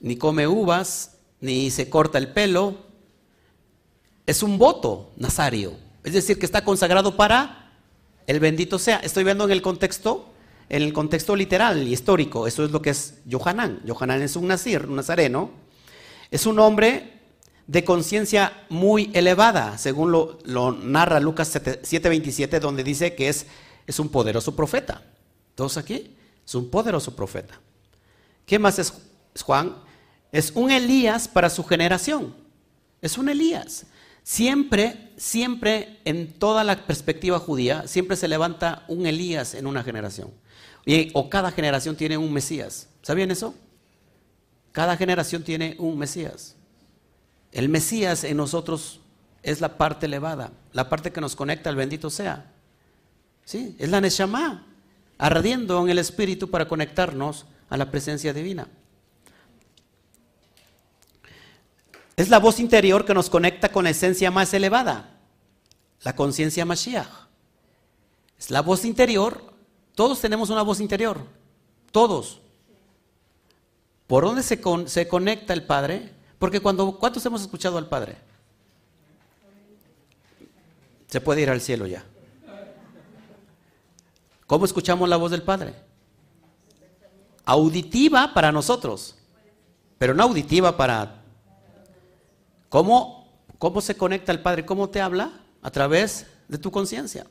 ni come uvas, ni se corta el pelo. Es un voto nazario. Es decir, que está consagrado para el bendito sea. Estoy viendo en el contexto, en el contexto literal y histórico. Eso es lo que es Johanán. Johanán es un nazir, un nazareno. Es un hombre de conciencia muy elevada, según lo, narra Lucas 7:27, donde dice que es, es un poderoso profeta. ¿Todos aquí? Es un poderoso profeta. ¿Qué más es Juan? Es un Elías para su generación. Es un Elías. Siempre, siempre en toda la perspectiva judía, siempre se levanta un Elías en una generación. O cada generación tiene un Mesías. ¿Sabían eso? Cada generación tiene un Mesías. El Mesías en nosotros es la parte elevada, la parte que nos conecta al bendito sea. ¿Sí? Es la Neshama ardiendo en el Espíritu para conectarnos a la presencia divina. Es la voz interior que nos conecta con la esencia más elevada, la conciencia Mashiach. Es la voz interior, todos tenemos una voz interior, todos. ¿Por dónde se, se conecta el Padre? Porque cuando, ¿cuántos hemos escuchado al Padre? Se puede ir al cielo ya. ¿Cómo escuchamos la voz del Padre? Auditiva para nosotros, pero no auditiva para... ¿Cómo, cómo se conecta el Padre? ¿Cómo te habla? A través de tu conciencia.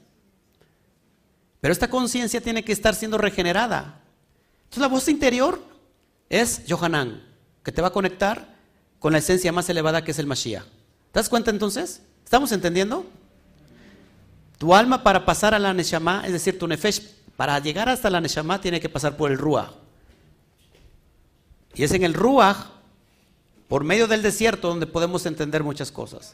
Pero esta conciencia tiene que estar siendo regenerada. Entonces la voz interior es Johanan, que te va a conectar con la esencia más elevada que es el Mashiach. ¿Te das cuenta entonces? ¿Estamos entendiendo? Tu alma para pasar a la Neshama, es decir, tu Nefesh, para llegar hasta la Neshama tiene que pasar por el Ruach. Y es en el Ruach, por medio del desierto, donde podemos entender muchas cosas.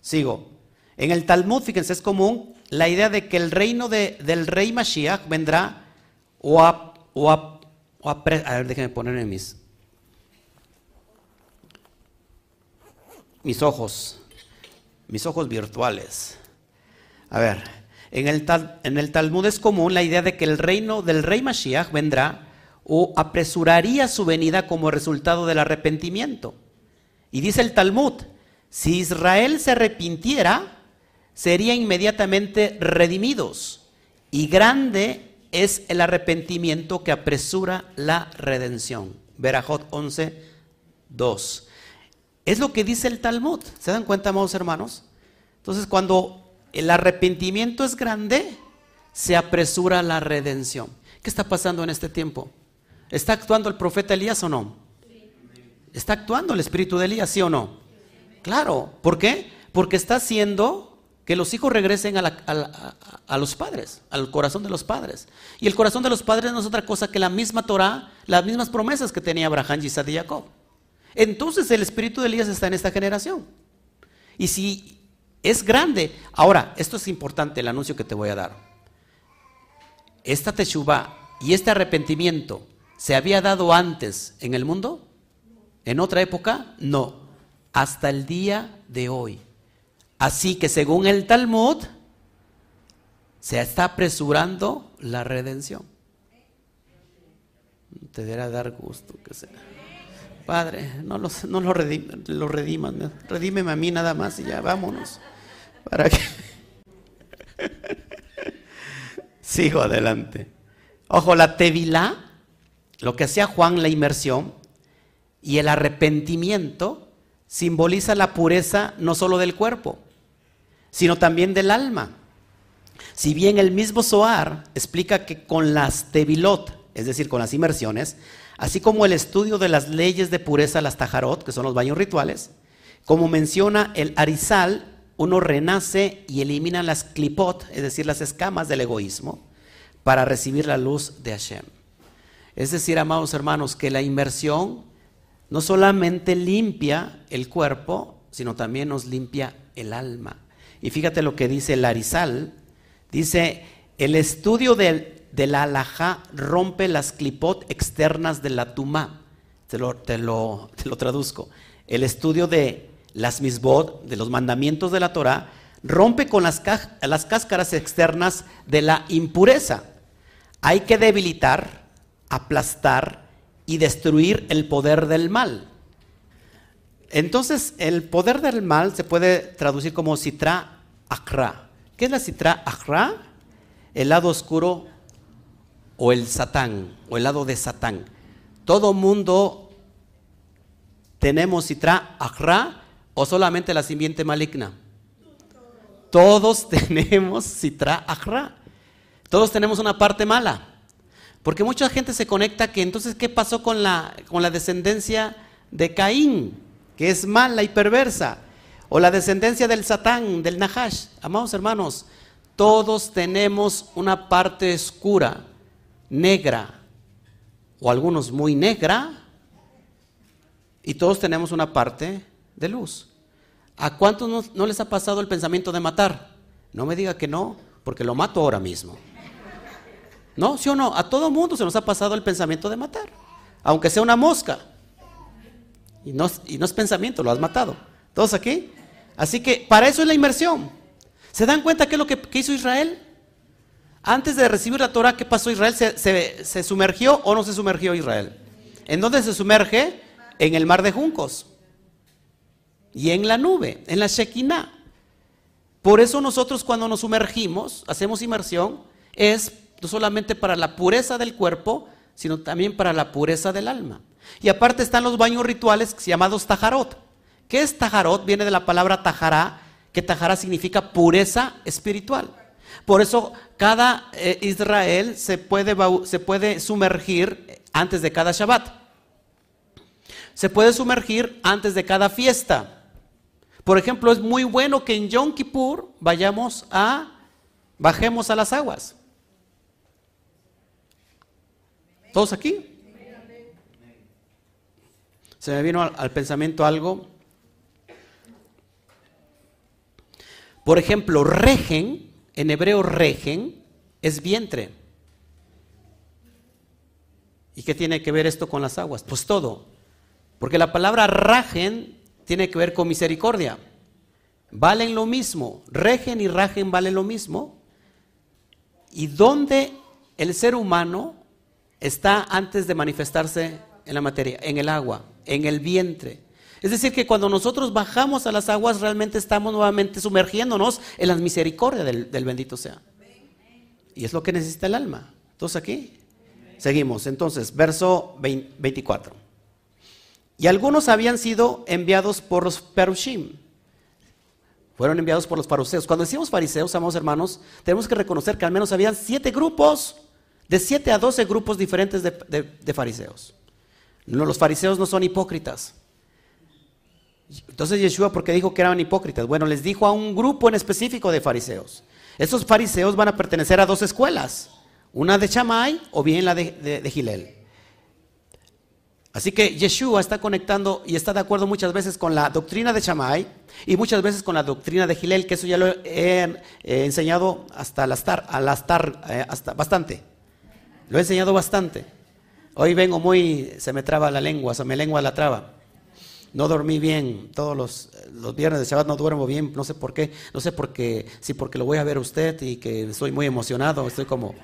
Sigo. En el Talmud, fíjense, es común la idea de que el reino del rey Mashiach vendrá o a, o a, a, a ver, déjenme poner en mis, mis ojos, mis ojos virtuales. A ver, en el, en el Talmud es común la idea de que el reino del rey Mashiach vendrá o apresuraría su venida como resultado del arrepentimiento. Y dice el Talmud, si Israel se arrepintiera, sería inmediatamente redimidos. Y grande es el arrepentimiento que apresura la redención. Berajot 11, 2. Es lo que dice el Talmud. ¿Se dan cuenta, amados hermanos? Entonces, cuando el arrepentimiento es grande, se apresura la redención. ¿Qué está pasando en este tiempo? ¿Está actuando el profeta Elías o no? ¿Está actuando el espíritu de Elías, sí o no? Claro, ¿por qué? Porque está haciendo que los hijos regresen a, los padres, al corazón de los padres. Y el corazón de los padres no es otra cosa que la misma Torah, las mismas promesas que tenía Abraham, Isaac y Jacob. Entonces el espíritu de Elías está en esta generación. Y si es grande. Ahora, esto es importante, el anuncio que te voy a dar. Esta teshuva y este arrepentimiento se había dado antes en el mundo. En otra época, no. Hasta el día de hoy. Así que según el Talmud, se está apresurando la redención. Te deberá dar gusto que sea. Padre, no, los, no lo, lo rediman. Redímeme a mí nada más y ya vámonos. Para que. Sigo adelante. Ojo, la tevilá, lo que hacía Juan, la inmersión y el arrepentimiento, simboliza la pureza no solo del cuerpo, sino también del alma. Si bien el mismo Zohar explica que con las tevilot, es decir, con las inmersiones, así como el estudio de las leyes de pureza, las tajarot, que son los baños rituales, como menciona el Arizal, uno renace y elimina las clipot, es decir, las escamas del egoísmo, para recibir la luz de Hashem. Es decir, amados hermanos, que la inmersión no solamente limpia el cuerpo, sino también nos limpia el alma. Y fíjate lo que dice el Arizal, dice, el estudio del, de la alajá rompe las clipot externas de la tumá. Te lo, te, lo, te lo traduzco. El estudio de las misbot, de los mandamientos de la Torah, rompe con las, las cáscaras externas de la impureza. Hay que debilitar, aplastar y destruir el poder del mal. Entonces, el poder del mal se puede traducir como citra akra. ¿Qué es la citra akra? El lado oscuro o el satán, o el lado de satán. Todo mundo tenemos citra akra o solamente la simiente maligna. Todos tenemos citra akra. Todos tenemos una parte mala. Porque mucha gente se conecta que entonces, ¿qué pasó con la, con la descendencia de Caín? Que es mala y perversa. O la descendencia del Satán, del Nahash. Amados hermanos, todos tenemos una parte oscura, negra, o algunos muy negra, y todos tenemos una parte de luz. ¿A cuántos no, no les ha pasado el pensamiento de matar? No me diga que no, porque lo mato ahora mismo. ¿No? ¿Sí o no? A todo mundo se nos ha pasado el pensamiento de matar. Aunque sea una mosca. Y no, es pensamiento, lo has matado. ¿Todos aquí? Así que para eso es la inmersión. ¿Se dan cuenta qué es lo que, hizo Israel? Antes de recibir la Torah, ¿qué pasó Israel? ¿Se, se, sumergió o no se sumergió Israel? ¿En dónde se sumerge? En el mar de juncos. Y en la nube, en la Shekinah. Por eso nosotros cuando nos sumergimos, hacemos inmersión, es no solamente para la pureza del cuerpo, sino también para la pureza del alma. Y aparte están los baños rituales llamados tajarot. ¿Qué es tajarot? Viene de la palabra tajará, que tajará significa pureza espiritual. Por eso cada eh, Israel se puede, se puede sumergir antes de cada Shabbat. Se puede sumergir antes de cada fiesta. Por ejemplo, es muy bueno que en Yom Kippur vayamos a, bajemos a las aguas. ¿Todos aquí? Se me vino al, pensamiento algo. Por ejemplo, regen, en hebreo regen, es vientre. ¿Y qué tiene que ver esto con las aguas? Pues todo. Porque la palabra ragen tiene que ver con misericordia. Valen lo mismo. Regen y ragen valen lo mismo. Y donde el ser humano está antes de manifestarse en la materia, en el agua, en el vientre. Es decir, que cuando nosotros bajamos a las aguas, realmente estamos nuevamente sumergiéndonos en la misericordia del, bendito sea. Y es lo que necesita el alma. Entonces aquí, seguimos. Entonces, verso 24. Y algunos habían sido enviados por los perushim. Fueron enviados por los fariseos. Cuando decimos fariseos, amados hermanos, tenemos que reconocer que al menos habían siete grupos de 7 a 12 grupos diferentes de, fariseos. No, los fariseos no son hipócritas. Entonces Yeshua, ¿por qué dijo que eran hipócritas? Bueno, les dijo a un grupo en específico de fariseos. Esos fariseos van a pertenecer a dos escuelas, una de Chamay o bien la de, Gilel. Así que Yeshua está conectando y está de acuerdo muchas veces con la doctrina de Chamay y muchas veces con la doctrina de Gilel, que eso ya lo he, enseñado hasta las tar, eh, hasta bastante. Lo he enseñado bastante. Hoy vengo muy, se me traba la lengua, se me lengua la traba. No dormí bien todos los, los, viernes de Shabbat, no duermo bien, no sé por qué, no sé por qué, si porque lo voy a ver a usted y que estoy muy emocionado, estoy como,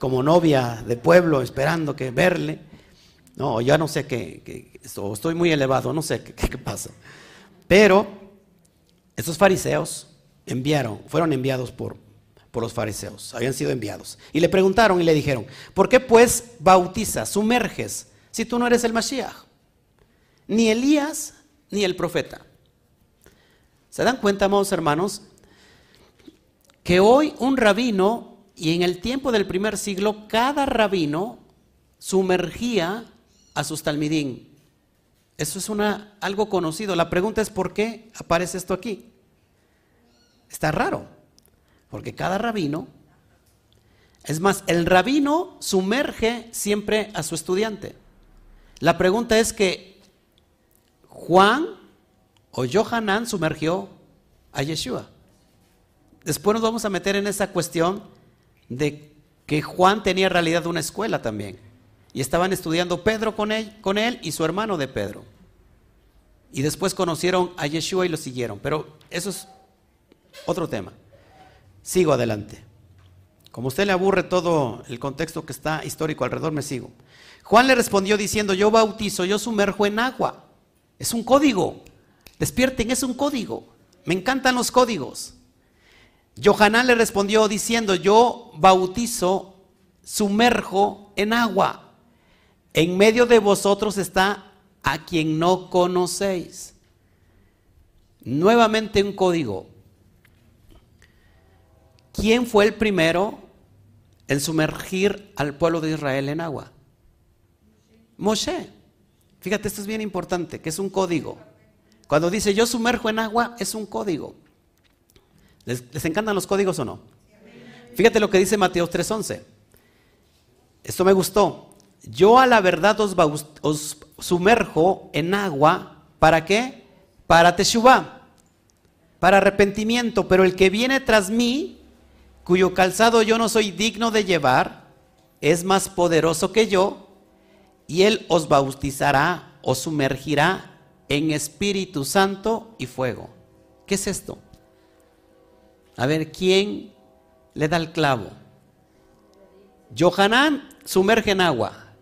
como novia de pueblo esperando que verle. No, ya no sé qué, estoy muy elevado, no sé qué, qué pasa. Pero estos fariseos enviaron, fueron enviados por, por los fariseos, habían sido enviados. Y le preguntaron y le dijeron, ¿por qué pues bautizas, sumerges, si tú no eres el Mashiach? Ni Elías, ni el profeta. ¿Se dan cuenta, amados hermanos? Que hoy un rabino, y en el tiempo del primer siglo, cada rabino sumergía a sus talmidín. Eso es una, algo conocido. La pregunta es por qué aparece esto aquí. Está raro. Porque cada rabino, es más, el rabino sumerge siempre a su estudiante. La pregunta es que Juan o Johanan sumergió a Yeshua. Después nos vamos a meter en esa cuestión de que Juan tenía en realidad una escuela también. Y estaban estudiando Pedro con él, con él y su hermano de Pedro. Y después conocieron a Yeshua y lo siguieron. Pero eso es otro tema. Sigo adelante. Como usted le aburre todo el contexto que está histórico alrededor, me sigo. Juan le respondió diciendo, yo bautizo, yo sumerjo en agua. Es un código. Despierten, es un código. Me encantan los códigos. Johanán le respondió diciendo, yo bautizo, sumerjo en agua. En medio de vosotros está a quien no conocéis. Nuevamente un código. ¿Quién fue el primero en sumergir al pueblo de Israel en agua? Moshe. Fíjate, esto es bien importante, que es un código. Cuando dice yo sumerjo en agua, es un código. ¿Les, encantan los códigos o no? Fíjate lo que dice Mateo 3:11. Esto me gustó. Yo a la verdad os, sumerjo en agua, ¿para qué? Para Teshuvah, para arrepentimiento, pero el que viene tras mí cuyo calzado yo no soy digno de llevar, es más poderoso que yo, y él os bautizará, os sumergirá en Espíritu Santo y fuego. ¿Qué es esto? A ver, ¿quién le da el clavo? Johanán sumerge en agua,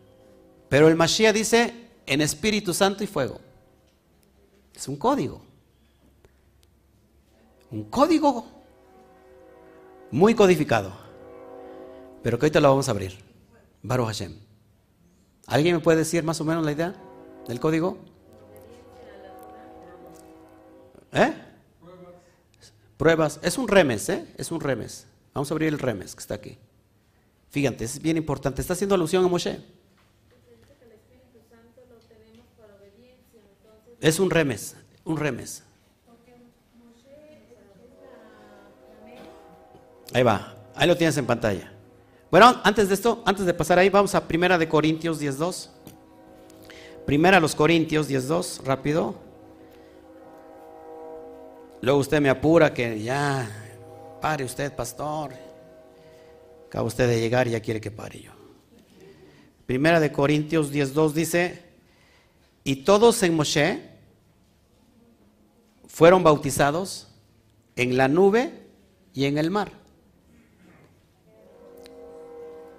pero el Mashiach dice en Espíritu Santo y fuego. Es un código. Un código muy codificado, pero que ahorita lo vamos a abrir. Baruch Hashem. ¿Alguien me puede decir más o menos la idea del código? ¿Eh? Pruebas. Es un remes, ¿eh? Es un remes. Vamos a abrir el remes que está aquí. Fíjate, es bien importante. Está haciendo alusión a Moshe. Es un remes, un remes. Ahí va, ahí lo tienes en pantalla. Bueno, antes de esto, antes de pasar ahí, vamos a Primera de Corintios 10.2. Primera los Corintios 10.2, rápido. Luego usted me apura que ya, pare usted, pastor. Acaba usted de llegar y ya quiere que pare yo. Primera de Corintios 10.2 dice, y todos en Moshe fueron bautizados en la nube y en el mar.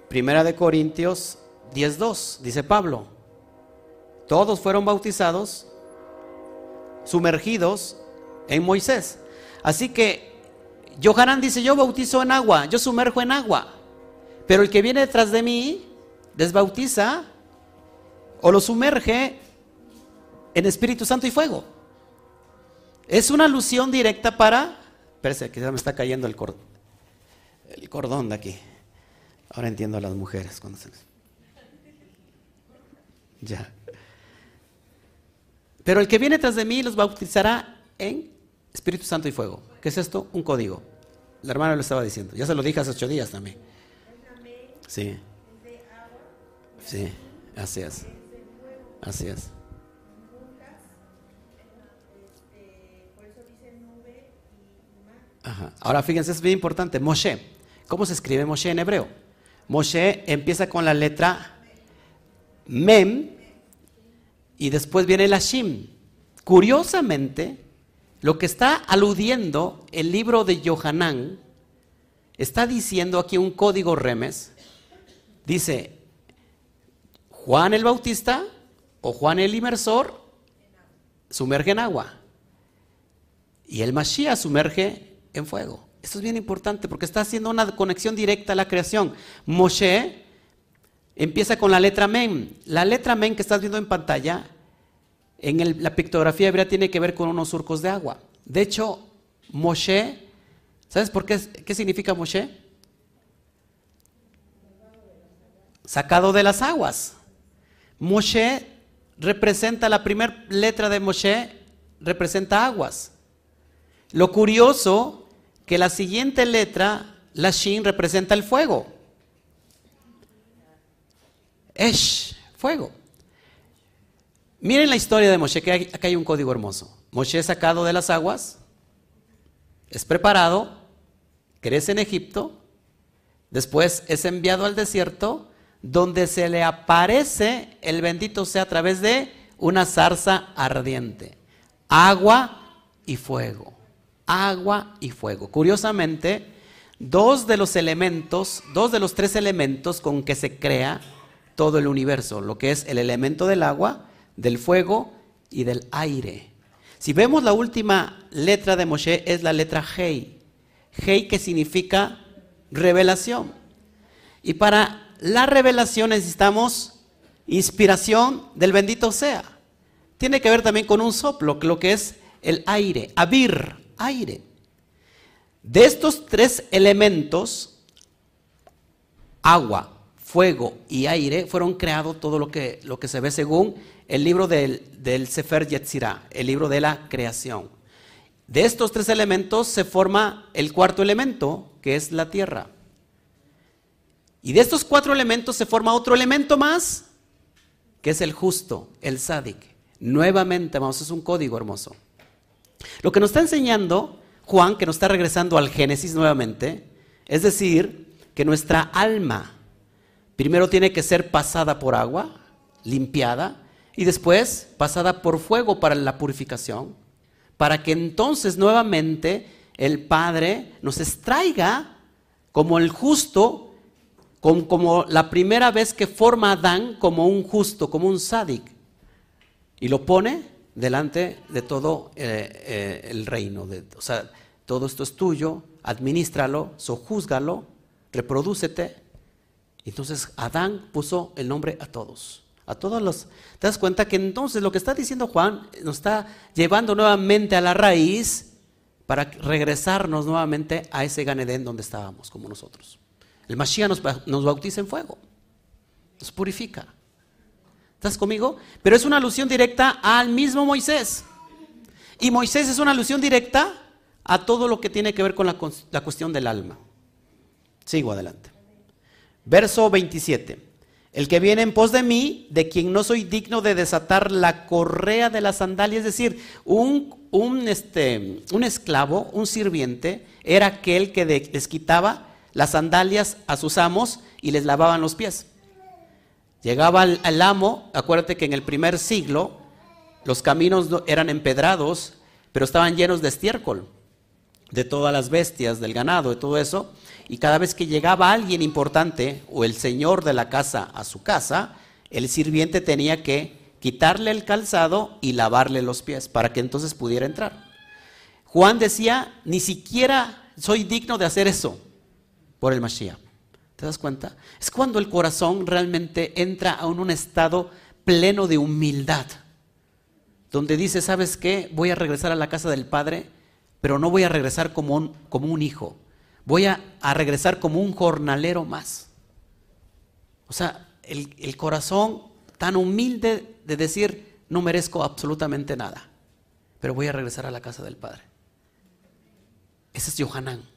Primera de Corintios 10.2, dice Pablo. Todos fueron bautizados, sumergidos en Moisés. Así que Johanán dice, yo bautizo en agua, yo sumerjo en agua. Pero el que viene detrás de mí desbautiza o lo sumerge en Espíritu Santo y fuego. Es una alusión directa para... Espérese, que ya me está cayendo el, el cordón de aquí. Ahora entiendo a las mujeres cuando se... Ya. Pero el que viene tras de mí los bautizará en Espíritu Santo y fuego. ¿Qué es esto? Un código. La hermana lo estaba diciendo. Ya se lo dije hace ocho días también. Sí. Sí, así es. Así es. Ajá. Ahora fíjense, es bien importante. Moshe. ¿Cómo se escribe Moshe en hebreo? Moshe empieza con la letra Mem y después viene la Shim. Curiosamente, lo que está aludiendo el libro de Johanán está diciendo aquí un código remes. Dice, Juan el Bautista o Juan el Inmersor sumerge en agua y el Mashiach sumerge en fuego. Esto es bien importante porque está haciendo una conexión directa a la creación. Moshe empieza con la letra Men. La letra Men que estás viendo en pantalla, en la pictografía hebrea tiene que ver con unos surcos de agua. De hecho, Moshe, ¿sabes por qué, qué significa Moshe? Sacado de las aguas. Moshe representa, la primera letra de Moshe representa aguas. Lo curioso que la siguiente letra, la Shin, representa el fuego. Esh, fuego. Miren la historia de Moshe, que acá hay un código hermoso. Moshe es sacado de las aguas, es preparado, crece en Egipto, después es enviado al desierto, donde se le aparece el bendito sea a través de una zarza ardiente, agua y fuego, agua y fuego. Curiosamente, dos de los elementos, dos de los tres elementos con que se crea todo el universo, lo que es el elemento del agua, del fuego y del aire. Si vemos la última letra de Moshe es la letra Hei. Hei que significa revelación. Y para la revelación necesitamos inspiración del bendito sea. Tiene que ver también con un soplo, lo que es el aire, abir, aire. De estos tres elementos, agua, fuego y aire, fueron creados todo lo que, lo que se ve según el libro del, del Sefer Yetzirah, el libro de la creación. De estos tres elementos se forma el cuarto elemento, que es la tierra. Y de estos cuatro elementos se forma otro elemento más, que es el justo, el sádic. Nuevamente, vamos, es un código hermoso. Lo que nos está enseñando Juan, que nos está regresando al Génesis nuevamente, es decir, que nuestra alma, Primero tiene que ser pasada por agua, limpiada, y después pasada por fuego para la purificación, para que entonces nuevamente el Padre nos extraiga como el justo, como, la primera vez que forma a Adán como un justo, como un sádic, y lo pone delante de todo eh, eh, el reino. De, o sea, todo esto es tuyo, administralo, sojúzgalo, reprodúcete entonces Adán puso el nombre a todos. A todos los. ¿Te das cuenta que entonces lo que está diciendo Juan nos está llevando nuevamente a la raíz para regresarnos nuevamente a ese Ganedén donde estábamos, como nosotros? El Mashiach nos, nos bautiza en fuego, nos purifica. ¿Estás conmigo? Pero es una alusión directa al mismo Moisés. Y Moisés es una alusión directa a todo lo que tiene que ver con la, la cuestión del alma. Sigo adelante. Verso 27. El que viene en pos de mí, de quien no soy digno de desatar la correa de la sandalia, es decir, un, un, este, un esclavo, un sirviente, era aquel que les quitaba las sandalias a sus amos y les lavaban los pies. Llegaba al, amo, acuérdate que en el primer siglo los caminos eran empedrados, pero estaban llenos de estiércol, de todas las bestias, del ganado, de todo eso. Y cada vez que llegaba alguien importante o el señor de la casa a su casa, el sirviente tenía que quitarle el calzado y lavarle los pies para que entonces pudiera entrar. Juan decía, ni siquiera soy digno de hacer eso por el Mashiach. ¿Te das cuenta? Es cuando el corazón realmente entra a un, estado pleno de humildad, donde dice, ¿sabes qué? Voy a regresar a la casa del Padre, pero no voy a regresar como un, como un hijo, voy a, regresar como un jornalero más. O sea, el, corazón tan humilde de decir, no merezco absolutamente nada, pero voy a regresar a la casa del Padre. Ese es Johanán.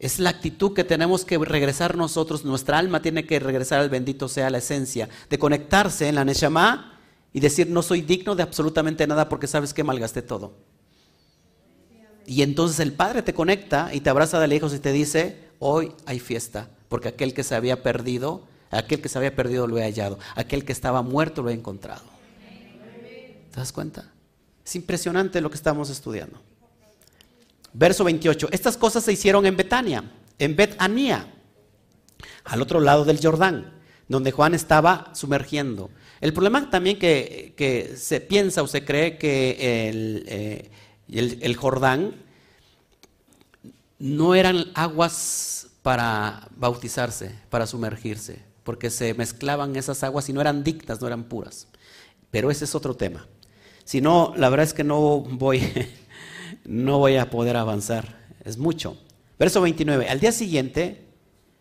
Es la actitud que tenemos que regresar nosotros. Nuestra alma tiene que regresar al bendito sea la esencia, de conectarse en la Neshama y decir, no soy digno de absolutamente nada porque sabes que malgasté todo. Y entonces el Padre te conecta y te abraza de lejos y te dice, hoy hay fiesta, porque aquel que se había perdido, aquel que se había perdido lo he hallado, aquel que estaba muerto lo he encontrado. ¿Te das cuenta? Es impresionante lo que estamos estudiando. Verso 28. Estas cosas se hicieron en Betania, en Betania, al otro lado del Jordán, donde Juan estaba sumergiendo. El problema también que, que se piensa o se cree que el, eh, el Jordán no eran aguas para bautizarse, para sumergirse, porque se mezclaban esas aguas y no eran dictas, no eran puras. Pero ese es otro tema. Si no, la verdad es que no voy, no voy a poder avanzar. Es mucho. Verso 29. Al día siguiente,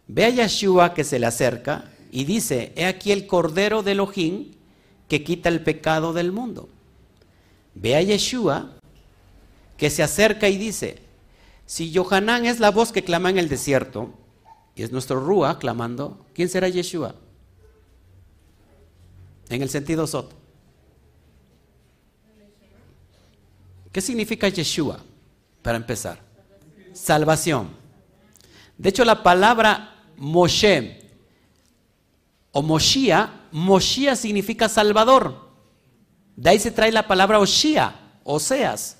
ve a Yeshua que se le acerca y dice, he aquí el Cordero de Elohim que quita el pecado del mundo. Ve a Yeshua que se acerca y dice, si Yohanan es la voz que clama en el desierto, y es nuestro Rúa clamando, ¿quién será Yeshua? En el sentido Sot. ¿Qué significa Yeshua? Para empezar. Salvación. De hecho, la palabra Moshe o Moshia, Moshia significa Salvador. De ahí se trae la palabra Oshia, Oseas.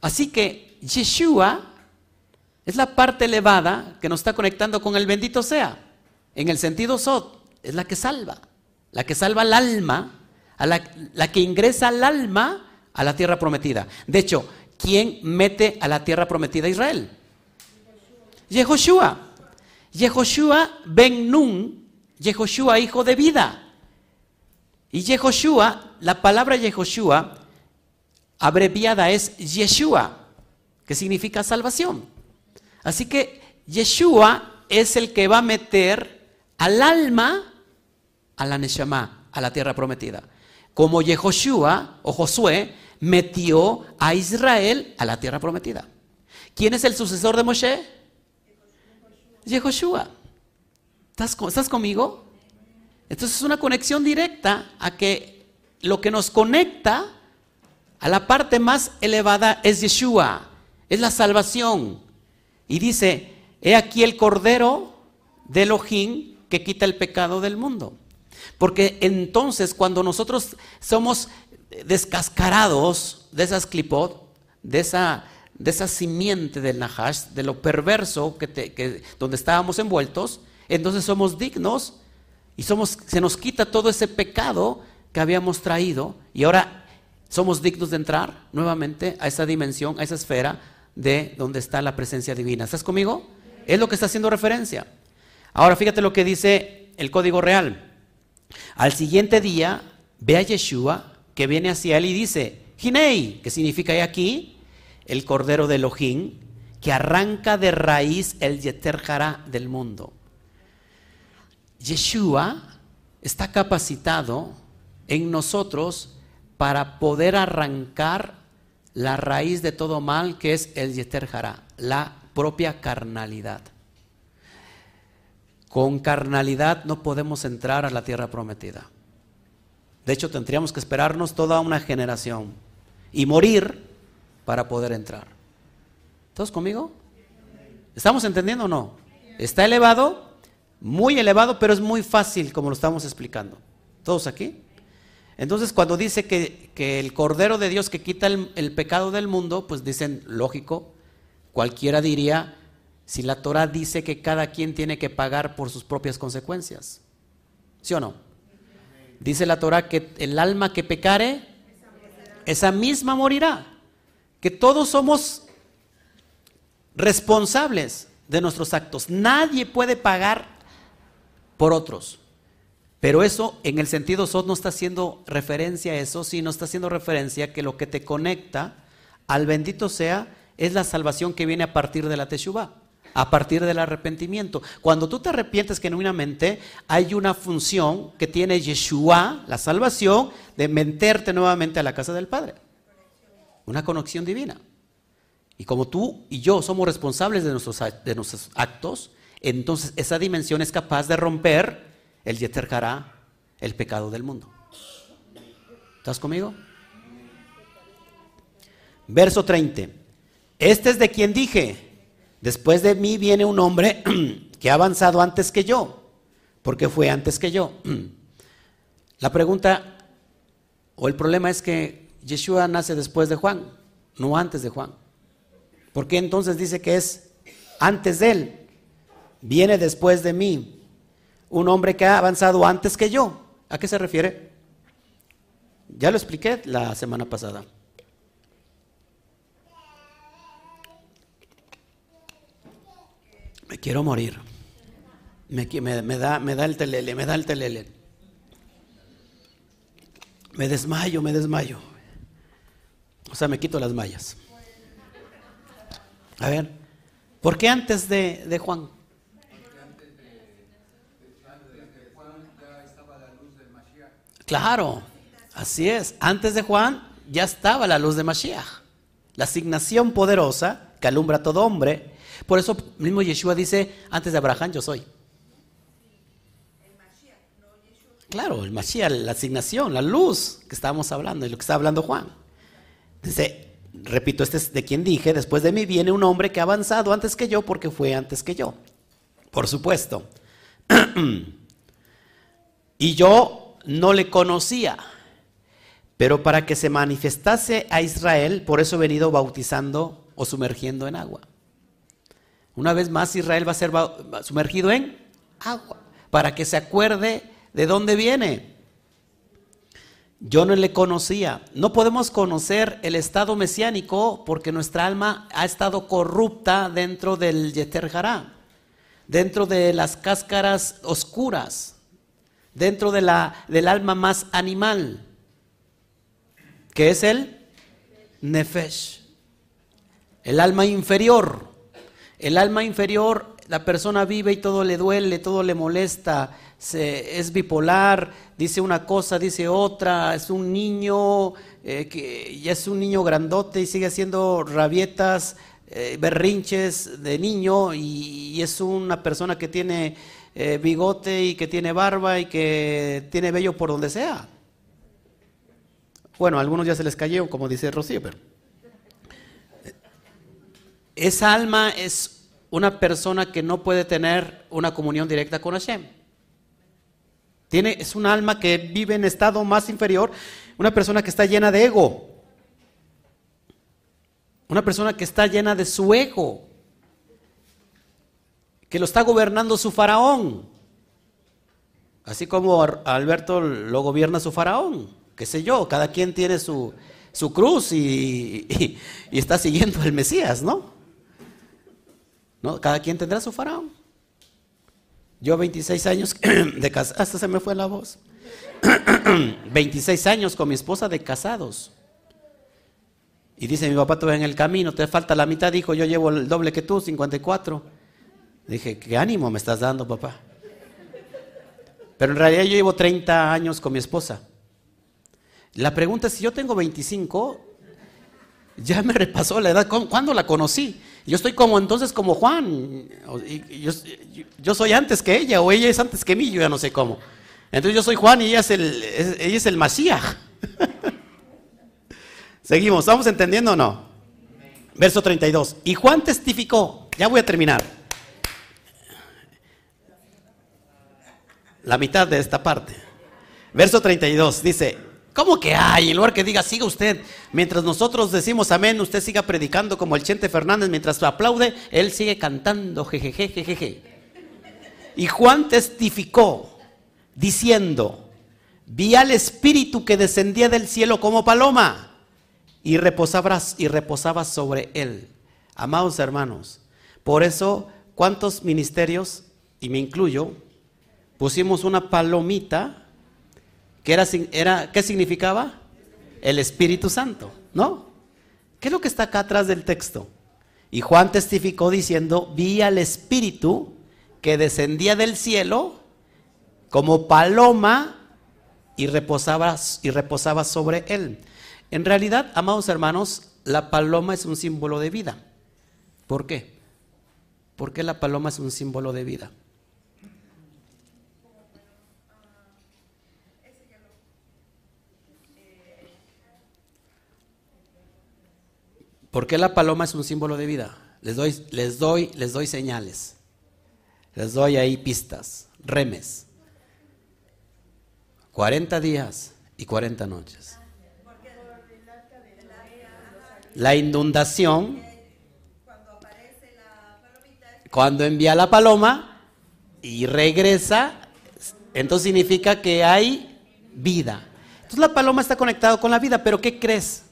Así que Yeshua es la parte elevada que nos está conectando con el bendito sea. En el sentido Sot, es la que salva. La que salva al alma, a la, que ingresa al alma a la tierra prometida. De hecho, ¿quién mete a la tierra prometida Israel? Yehoshua. Yehoshua ben Nun, Yehoshua hijo de vida. Y Yehoshua, la palabra Yehoshua abreviada es Yeshua que significa salvación. Así que Yeshua es el que va a meter al alma a la Neshama, a la tierra prometida. Como Yehoshua o Josué metió a Israel a la tierra prometida. ¿Quién es el sucesor de Moshe? Yehoshua. ¿Estás, ¿Estás conmigo? Entonces es una conexión directa a que lo que nos conecta a la parte más elevada es Yeshua es la salvación. Y dice, he aquí el Cordero de Elohim que quita el pecado del mundo. Porque entonces cuando nosotros somos descascarados de esas clipot, de esa, de esa simiente del Nahash, de lo perverso que, donde estábamos envueltos, entonces somos dignos y somos, se nos quita todo ese pecado que habíamos traído y ahora somos dignos de entrar nuevamente a esa dimensión, a esa esfera de donde está la presencia divina. ¿Estás conmigo? Es lo que está haciendo referencia. Ahora fíjate lo que dice el código real. Al siguiente día ve a Yeshua que viene hacia él y dice, Hinei, que significa aquí, el cordero de Elohim, que arranca de raíz el Yeter del mundo. Yeshua está capacitado en nosotros para poder arrancar la raíz de todo mal que es el Yeter la propia carnalidad. Con carnalidad no podemos entrar a la tierra prometida. De hecho, tendríamos que esperarnos toda una generación y morir para poder entrar. ¿Todos conmigo? ¿Estamos entendiendo o no? Está elevado, muy elevado, pero es muy fácil como lo estamos explicando. ¿Todos aquí? Entonces, cuando dice que, el Cordero de Dios que quita el, pecado del mundo, pues dicen, lógico, cualquiera diría, si la Torah dice que cada quien tiene que pagar por sus propias consecuencias. ¿Sí o no? Dice la Torah que el alma que pecare, esa misma morirá. Que todos somos responsables de nuestros actos. Nadie puede pagar por otros. Pero eso en el sentido SOT no está haciendo referencia a eso, sino está haciendo referencia a que lo que te conecta al bendito sea es la salvación que viene a partir de la Teshuvah, a partir del arrepentimiento. Cuando tú te arrepientes genuinamente, hay una función que tiene Yeshua, la salvación, de meterte nuevamente a la casa del Padre. Una conexión divina. Y como tú y yo somos responsables de nuestros, de nuestros actos, entonces esa dimensión es capaz de romper el Yeter el pecado del mundo. ¿Estás conmigo? Verso 30. Este es de quien dije, después de mí viene un hombre que ha avanzado antes que yo, porque fue antes que yo. La pregunta o el problema es que Yeshua nace después de Juan, no antes de Juan. ¿Por qué entonces dice que es antes de él? Viene después de mí un hombre que ha avanzado antes que yo. ¿A qué se refiere? Ya lo expliqué la semana pasada. Me quiero morir. Me, da, me da el telele, me da el telele. Me desmayo, me desmayo. O sea, me quito las mallas. A ver, ¿por qué antes de, de Juan? Claro, así es. Antes de Juan ya estaba la luz de Mashiach. La asignación poderosa que alumbra a todo hombre. Por eso mismo Yeshua dice, antes de Abraham yo soy. Claro, el Mashiach, la asignación, la luz que estábamos hablando, y lo que está hablando Juan. Dice, repito, este es de quien dije, después de mí viene un hombre que ha avanzado antes que yo porque fue antes que yo. Por supuesto. y yo no le conocía, pero para que se manifestase a Israel, por eso he venido bautizando o sumergiendo en agua. Una vez más Israel va a ser sumergido en agua, para que se acuerde de dónde viene. Yo no le conocía. No podemos conocer el estado mesiánico porque nuestra alma ha estado corrupta dentro del Yeter dentro de las cáscaras oscuras, dentro de la, del alma más animal, que es el Nefesh, el alma inferior. El alma inferior, la persona vive y todo le duele, todo le molesta, es bipolar, dice una cosa, dice otra, es un niño eh, que ya es un niño grandote y sigue haciendo rabietas, eh, berrinches de niño y, es una persona que tiene eh, bigote y que tiene barba y que tiene vello por donde sea. Bueno, a algunos ya se les cayó, como dice Rocío, pero esa alma es una persona que no puede tener una comunión directa con Hashem. Tiene, es un alma que vive en estado más inferior, una persona que está llena de ego, una persona que está llena de su ego, que lo está gobernando su faraón, así como Alberto lo gobierna su faraón, qué sé yo, cada quien tiene su, su cruz y, y, está siguiendo el Mesías, ¿no? ¿No? Cada quien tendrá su faraón. Yo 26 años de casados, hasta se me fue la voz. 26 años con mi esposa de casados. Y dice mi papá, tú en el camino, te falta la mitad, dijo, yo llevo el doble que tú, 54. Dije, ¿qué ánimo me estás dando, papá? Pero en realidad yo llevo 30 años con mi esposa. La pregunta es, si yo tengo 25, ya me repasó la edad, ¿cuándo la conocí? Yo estoy como entonces como Juan. Yo, soy antes que ella o ella es antes que mí, yo ya no sé cómo. Entonces yo soy Juan y ella es el, ella es el Masías. Seguimos, ¿estamos entendiendo o no? Verso 32. Y Juan testificó, ya voy a terminar. La mitad de esta parte. Verso 32 dice, ¿Cómo que hay? En lugar que diga, siga usted. Mientras nosotros decimos amén, usted siga predicando como el Chente Fernández. Mientras aplaude, él sigue cantando, jejeje, Y Juan testificó, diciendo, vi al Espíritu que descendía del cielo como paloma y reposaba, y reposaba sobre él. Amados hermanos, por eso, ¿cuántos ministerios, y me incluyo, pusimos una palomita ¿Qué, era, era, ¿Qué significaba? El Espíritu Santo, ¿no? ¿Qué es lo que está acá atrás del texto? Y Juan testificó diciendo, vi al Espíritu que descendía del cielo como paloma y reposaba, y reposaba sobre él. En realidad, amados hermanos, la paloma es un símbolo de vida. ¿Por qué? ¿Por qué la paloma es un símbolo de vida? ¿Por qué la paloma es un símbolo de vida? Les doy, les doy, les doy señales. Les doy ahí pistas, remes. 40 días y 40 noches. La inundación. Cuando envía la paloma y regresa, entonces significa que hay vida. Entonces la paloma está conectada con la vida, pero ¿qué crees?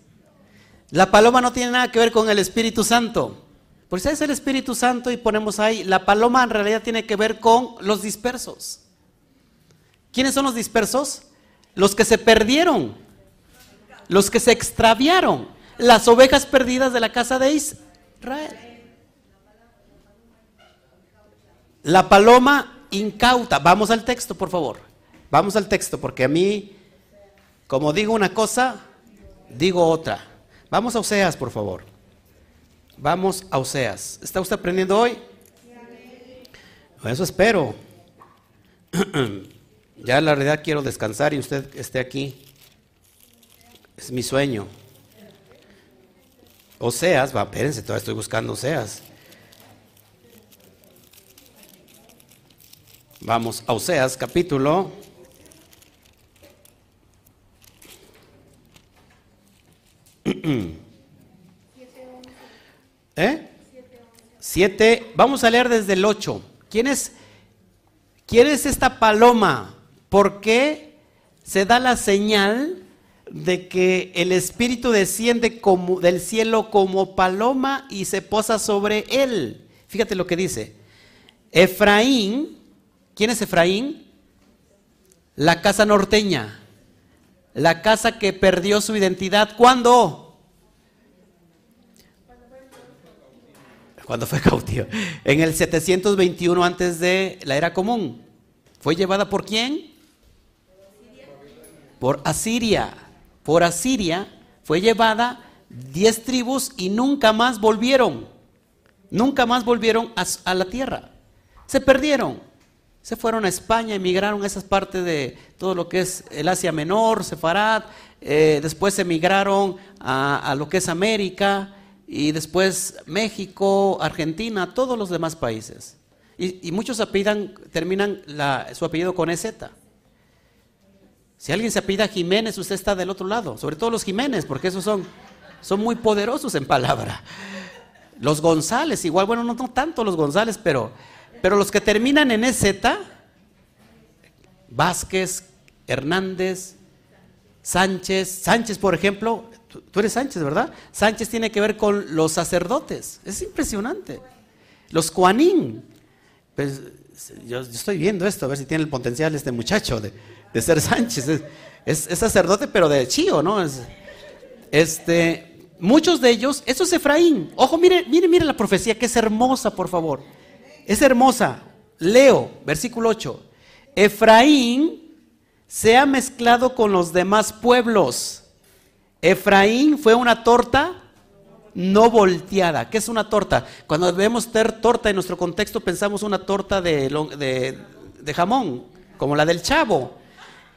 La paloma no tiene nada que ver con el Espíritu Santo. Por eso es el Espíritu Santo y ponemos ahí, la paloma en realidad tiene que ver con los dispersos. ¿Quiénes son los dispersos? Los que se perdieron, los que se extraviaron, las ovejas perdidas de la casa de Israel. La paloma incauta. Vamos al texto, por favor. Vamos al texto, porque a mí, como digo una cosa, digo otra. Vamos a Oseas, por favor. Vamos a Oseas. ¿Está usted aprendiendo hoy? Eso espero. ya la realidad quiero descansar y usted esté aquí. Es mi sueño. Oseas, va, espérense, todavía estoy buscando Oseas. Vamos a Oseas, capítulo. ¿Eh? Vamos a leer desde el 8. ¿Quién es, ¿Quién es esta paloma? ¿Por qué se da la señal de que el Espíritu desciende del cielo como paloma y se posa sobre él? Fíjate lo que dice. Efraín, ¿quién es Efraín? La casa norteña, la casa que perdió su identidad. ¿Cuándo? cuando fue cautivo, en el 721 antes de la era común. ¿Fue llevada por quién? Por Asiria. Por Asiria fue llevada diez tribus y nunca más volvieron. Nunca más volvieron a, la tierra. Se perdieron. Se fueron a España, emigraron a esas partes de todo lo que es el Asia Menor, Sefarad. Eh, después emigraron a, a lo que es América y después México, Argentina, todos los demás países. Y, muchos apellidan, terminan su apellido con EZ. Si alguien se apellida Jiménez, usted está del otro lado, sobre todo los Jiménez, porque esos son, son muy poderosos en palabra. Los González, igual, bueno, no, no tanto los González, pero, pero los que terminan en EZ, Vázquez, Hernández, Sánchez, Sánchez, por ejemplo, Tú, eres Sánchez, ¿verdad? Sánchez tiene que ver con los sacerdotes. Es impresionante. Los Cuanín. Pues, yo, estoy viendo esto, a ver si tiene el potencial este muchacho de, ser Sánchez. Es, sacerdote, pero de chío, ¿no? este, muchos de ellos, eso es Efraín. Ojo, mire, mire, mire la profecía, que es hermosa, por favor. Es hermosa. Leo, versículo 8. Efraín se ha mezclado con los demás pueblos Efraín fue una torta no volteada. ¿Qué es una torta? Cuando vemos ter torta en nuestro contexto pensamos una torta de, jamón, como la del chavo.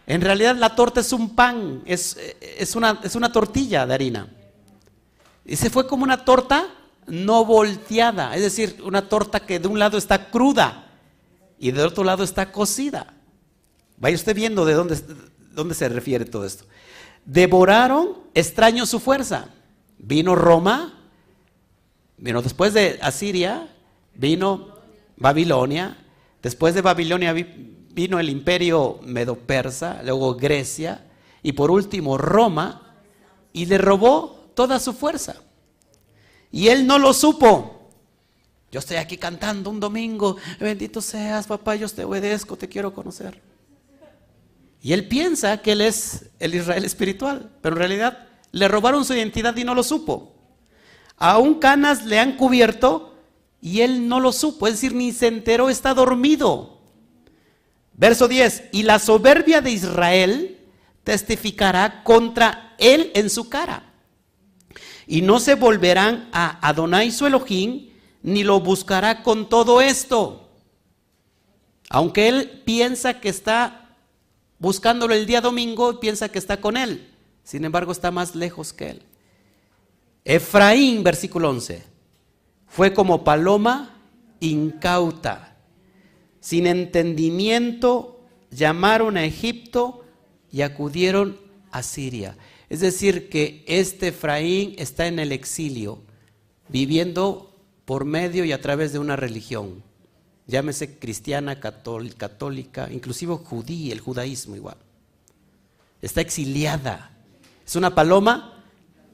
En realidad la torta es un pan, es, es, una, es una tortilla de harina. Y se fue como una torta no volteada, es decir, una torta que de un lado está cruda y del otro lado está cocida. Vaya usted viendo de dónde, dónde se refiere todo esto. Devoraron extraños su fuerza. Vino Roma, vino después de Asiria, vino Babilonia, después de Babilonia vino el imperio medo-persa, luego Grecia y por último Roma y le robó toda su fuerza. Y él no lo supo. Yo estoy aquí cantando un domingo, bendito seas, papá, yo te obedezco, te quiero conocer. Y él piensa que él es el Israel espiritual, pero en realidad le robaron su identidad y no lo supo. Aún canas le han cubierto y él no lo supo, es decir, ni se enteró, está dormido. Verso 10, y la soberbia de Israel testificará contra él en su cara. Y no se volverán a Adonai su Elohim, ni lo buscará con todo esto. Aunque él piensa que está buscándolo el día domingo, piensa que está con él. Sin embargo, está más lejos que él. Efraín, versículo 11, fue como paloma incauta, sin entendimiento, llamaron a Egipto y acudieron Asiria. Es decir, que este Efraín está en el exilio, viviendo por medio y a través de una religión. Llámese cristiana, católica, inclusive judía, el judaísmo igual. Está exiliada. Es una paloma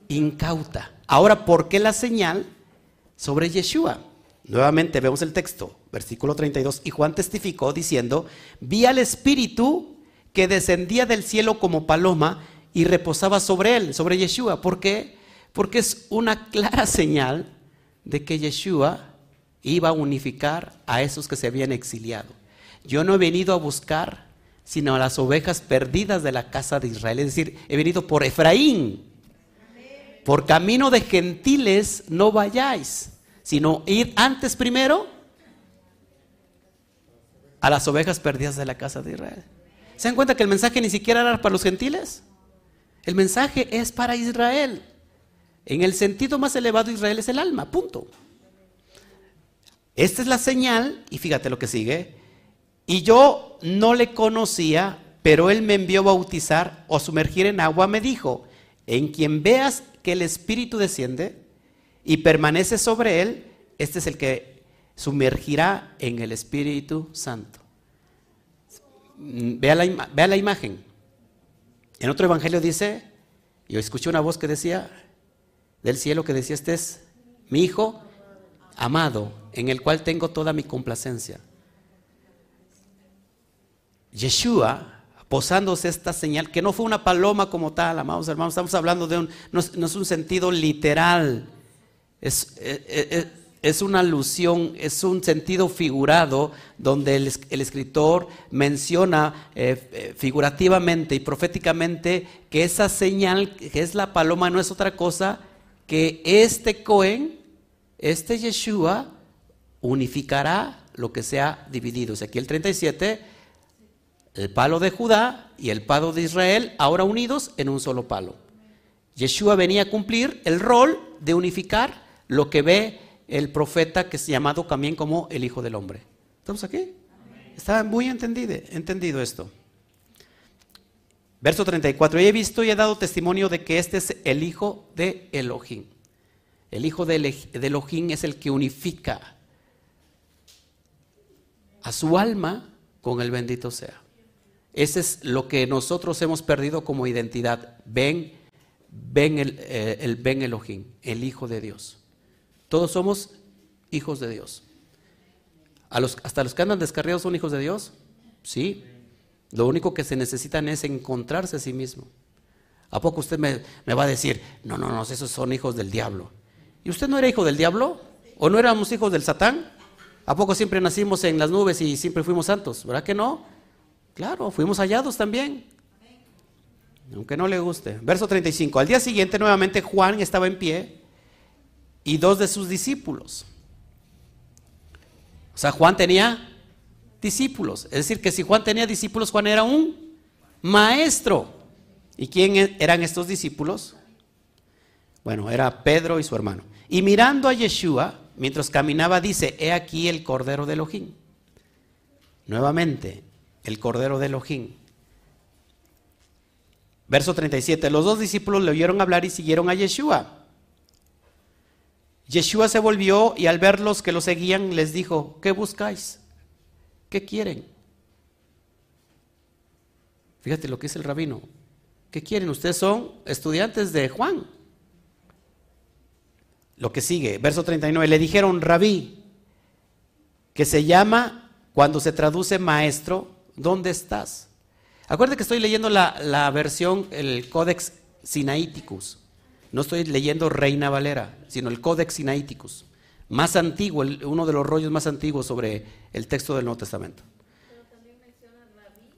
incauta. Ahora, ¿por qué la señal sobre Yeshua? Nuevamente vemos el texto, versículo 32. Y Juan testificó diciendo, vi al Espíritu que descendía del cielo como paloma y reposaba sobre él, sobre Yeshua. ¿Por qué? Porque es una clara señal de que Yeshua iba a unificar a esos que se habían exiliado. Yo no he venido a buscar sino a las ovejas perdidas de la casa de Israel. Es decir, he venido por Efraín. Por camino de gentiles no vayáis, sino ir antes primero a las ovejas perdidas de la casa de Israel. ¿Se dan cuenta que el mensaje ni siquiera era para los gentiles? El mensaje es para Israel. En el sentido más elevado, Israel es el alma, punto. Esta es la señal, y fíjate lo que sigue. Y yo no le conocía, pero él me envió a bautizar o sumergir en agua, me dijo, en quien veas que el Espíritu desciende y permanece sobre él, este es el que sumergirá en el Espíritu Santo. Vea la, vea la imagen. En otro evangelio dice, yo escuché una voz que decía del cielo que decía, este es mi hijo amado, en el cual tengo toda mi complacencia. Yeshua, posándose esta señal, que no fue una paloma como tal, amados hermanos, estamos hablando de un, no, es un sentido literal, es, eh, eh, eh, es una alusión, es un sentido figurado donde el, escritor menciona eh, eh, figurativamente y proféticamente que esa señal, que es la paloma, no es otra cosa que este Cohen, este Yeshua, unificará lo que se ha dividido. O aquí el 37, el palo de Judá y el palo de Israel, ahora unidos en un solo palo. Yeshua venía a cumplir el rol de unificar lo que ve el profeta que es llamado también como el Hijo del Hombre. ¿Estamos aquí? Está muy entendido, entendido esto. Verso 34. Y he visto y he dado testimonio de que este es el Hijo de Elohim. El Hijo de Elohim es el que unifica a su alma con el bendito sea. Ese es lo que nosotros hemos perdido como identidad. Ven, ven el, eh, el Ben Elohim, el Hijo de Dios. Todos somos hijos de Dios. ¿A los, ¿Hasta los que andan descarriados son hijos de Dios? Sí. Lo único que se necesitan es encontrarse a sí mismo. ¿A poco usted me, va a decir, no, no, no, esos son hijos del diablo? ¿Y usted no era hijo del diablo? ¿O no éramos hijos del Satán? ¿A poco siempre nacimos en las nubes y siempre fuimos santos? ¿Verdad que no? Claro, fuimos hallados también. Aunque no le guste. Verso 35. Al día siguiente nuevamente Juan estaba en pie y dos de sus discípulos. O sea, Juan tenía discípulos. Es decir, que si Juan tenía discípulos, Juan era un maestro. ¿Y quién e-, eran estos discípulos? Bueno, era Pedro y su hermano. Y mirando a Yeshua, mientras caminaba, dice, he aquí el Cordero de Elohim. Nuevamente, el Cordero de Elohim. Verso 37, los dos discípulos le oyeron hablar y siguieron a Yeshua. Yeshua se volvió y al ver los que lo seguían les dijo, ¿qué buscáis? ¿Qué quieren? Fíjate lo que es el rabino. ¿Qué quieren? Ustedes son estudiantes de Juan. Lo que sigue, verso 39, le dijeron rabí, que se llama, cuando se traduce maestro, ¿dónde estás? Acuérdate que estoy leyendo la, la versión, el Codex Sinaiticus. No estoy leyendo Reina Valera, sino el Codex Sinaiticus, más antiguo, uno de los rollos más antiguos sobre el texto del Nuevo Testamento. Pero también menciona rabí,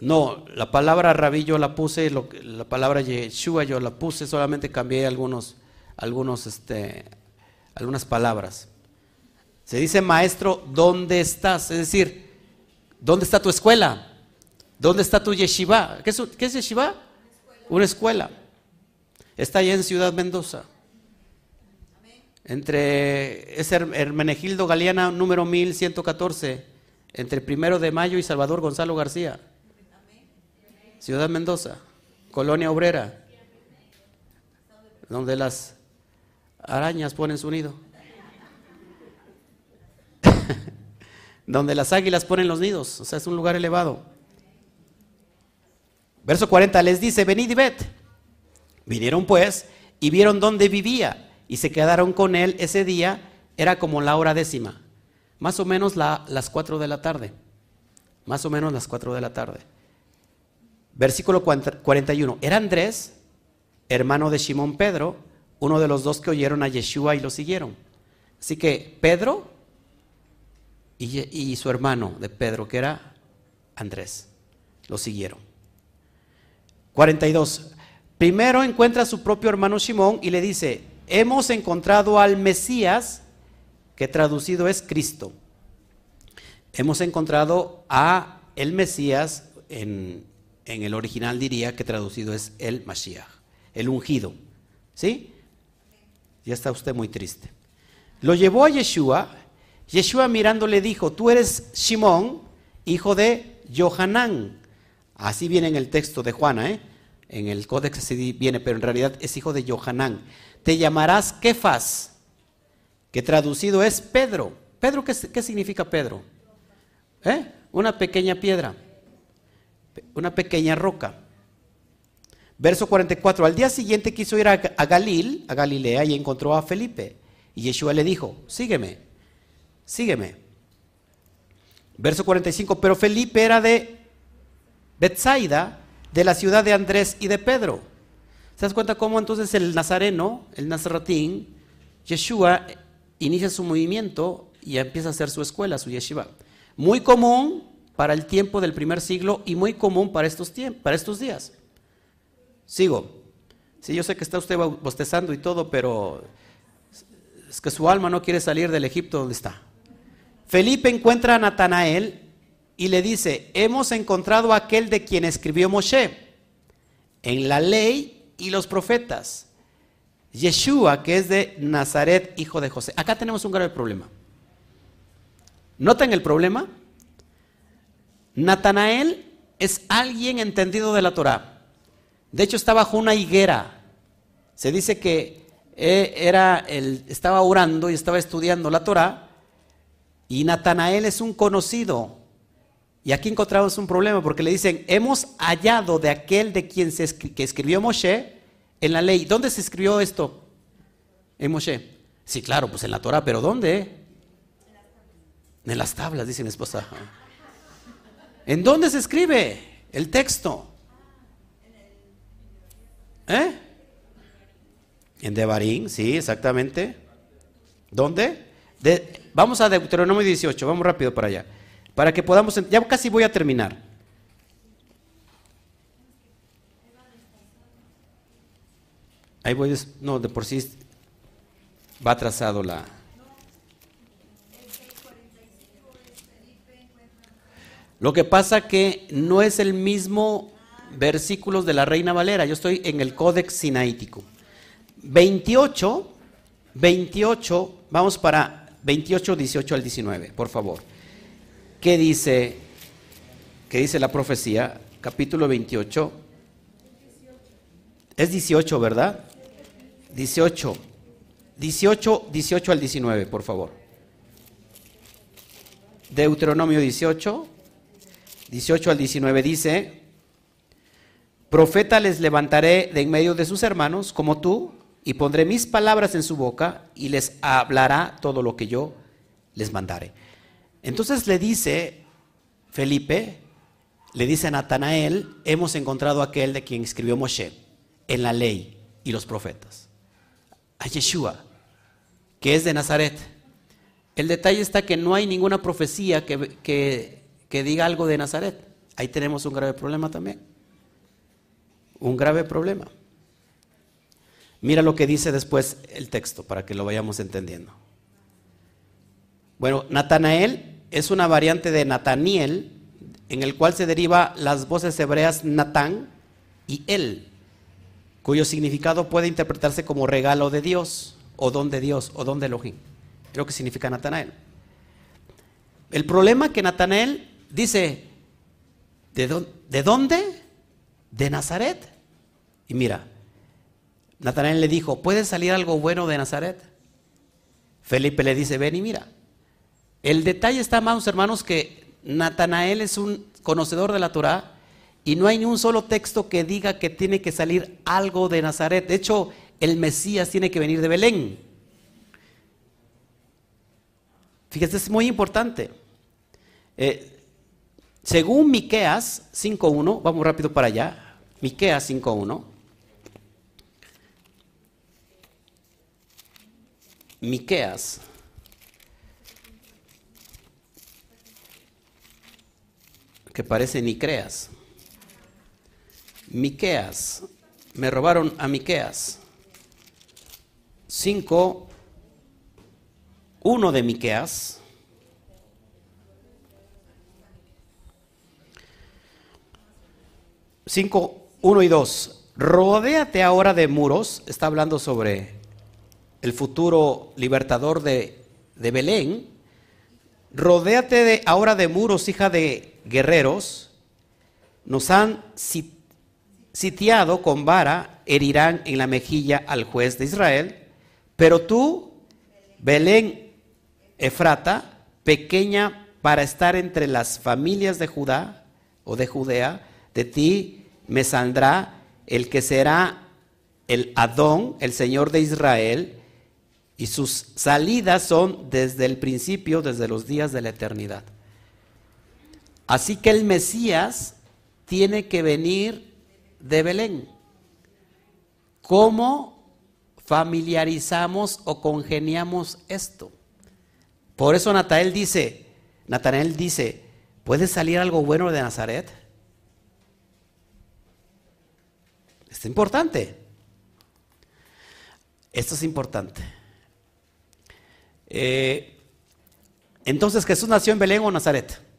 No, la palabra rabí yo la puse, la palabra Yeshua yo la puse, solamente cambié algunos, algunos, este, algunas palabras. Se dice maestro, ¿dónde estás? Es decir, ¿dónde está tu escuela? ¿Dónde está tu yeshiva? ¿Qué es, qué es yeshiva? Una escuela. Está allá en Ciudad Mendoza. Entre, es Hermenegildo Galeana número 1114, entre Primero de Mayo y Salvador Gonzalo García. Ciudad Mendoza. Colonia Obrera, donde las arañas ponen su nido. donde las águilas ponen los nidos, o sea, es un lugar elevado. Verso 40 les dice, venid y ved. Vinieron pues y vieron dónde vivía y se quedaron con él ese día, era como la hora décima, más o menos las 4 de la tarde, más o menos las 4 de la tarde. Versículo 41, era Andrés, hermano de Simón Pedro, uno de los dos que oyeron a Yeshua y lo siguieron. Así que Pedro y, su hermano de Pedro, que era Andrés, lo siguieron. 42. Primero encuentra a su propio hermano Simón y le dice, hemos encontrado al Mesías, que traducido es Cristo. Hemos encontrado a el Mesías, en, en el original diría que traducido es el Mashiach, el ungido. ¿Sí? Ya está usted muy triste. Lo llevó a Yeshua Yeshua mirando le dijo, tú eres Simón, hijo de Johanán. Así viene en el texto de Juana, ¿eh? En el códex así viene, pero en realidad es hijo de Johanán. Te llamarás Kefas, que traducido es Pedro. ¿Pedro qué, significa Pedro? ¿Eh? Una pequeña piedra, una pequeña roca. Verso 44, al día siguiente quiso ir a, a Galil, a Galilea, y encontró a Felipe. Y Yeshua le dijo, sígueme. Sígueme. Verso 45, pero Felipe era de Bethsaida, de la ciudad de Andrés y de Pedro. ¿Se das cuenta cómo entonces el nazareno, el nazaratín, Yeshua, inicia su movimiento y empieza a hacer su escuela, su yeshiva? Muy común para el tiempo del primer siglo y muy común para estos, para estos días. Sigo. Sí, yo sé que está usted bostezando y todo, pero es que su alma no quiere salir del Egipto donde está. Felipe encuentra a Natanael y le dice, hemos encontrado a aquel de quien escribió Moshe en la ley y los profetas. Yeshua, que es de Nazaret, hijo de José. Acá tenemos un grave problema. ¿Notan el problema? Natanael es alguien entendido de la Torah. De hecho, está bajo una higuera. Se dice que eh, era el, estaba orando y estaba estudiando la Torah y Natanael es un conocido. Y aquí encontramos un problema porque le dicen, hemos hallado de aquel de quien se que escribió Moshe en la ley. ¿Dónde se escribió esto? En Moshe. Sí, claro, pues en la Torah, pero ¿dónde? En las tablas, dice mi esposa. ¿En dónde se escribe el texto? ¿Eh? En Devarim, sí, exactamente. ¿Dónde? vamos a Deuteronomio 18, vamos rápido para allá. Para que podamos, ya casi voy a terminar. Ahí voy, no, de por sí va atrasado la... Lo que pasa que no es el mismo versículos de la Reina Valera, yo estoy en el Códex Sinaítico. 28, 28, vamos para 28, 18 al 19, por favor. ¿Qué dice, qué dice la profecía? Capítulo 28. Es 18, ¿verdad? 18. 18, 18 al 19, por favor. Deuteronomio 18, 18 al 19 dice, profeta les levantaré de en medio de sus hermanos, como tú, y pondré mis palabras en su boca y les hablará todo lo que yo les mandare. Entonces le dice Felipe, le dice a Natanael, hemos encontrado aquel de quien escribió Moshe en la ley y los profetas, a Yeshua, que es de Nazaret. El detalle está que no hay ninguna profecía que, que, que diga algo de Nazaret. Ahí tenemos un grave problema también. Un grave problema. Mira lo que dice después el texto para que lo vayamos entendiendo. Bueno, Natanael es una variante de Nataniel, en el cual se deriva las voces hebreas Natán y él, cuyo significado puede interpretarse como regalo de Dios, o don de Dios, o don de Elohim. Creo que significa Natanael. El problema que Natanael dice, ¿de, ¿de dónde? De Nazaret. Y mira, Natanael le dijo, ¿puede salir algo bueno de Nazaret? Felipe le dice, ven y mira. El detalle está, amados hermanos, que Natanael es un conocedor de la Torah y no hay ni un solo texto que diga que tiene que salir algo de Nazaret. De hecho, el Mesías tiene que venir de Belén. Fíjate, es muy importante. Eh, según Miqueas 5.1, vamos rápido para allá. Miqueas 5.1. Miqueas. Que parece ni creas. Miqueas. Me robaron a Miqueas. 5, 1 de Miqueas. Cinco, uno y dos. Rodéate ahora de muros. Está hablando sobre el futuro libertador de, de Belén. Rodéate ahora de muros, hija de guerreros. Nos han sitiado con vara, herirán en la mejilla al juez de Israel. Pero tú, Belén Efrata, pequeña para estar entre las familias de Judá o de Judea, de ti me saldrá el que será el Adón, el Señor de Israel, y sus salidas son desde el principio, desde los días de la eternidad. Así que el Mesías tiene que venir de Belén. ¿Cómo familiarizamos o congeniamos esto? Por eso Natanael dice, Natanael dice, ¿puede salir algo bueno de Nazaret? Es importante. Esto es importante. Eh, entonces, ¿Jesús nació en Belén o Nazaret?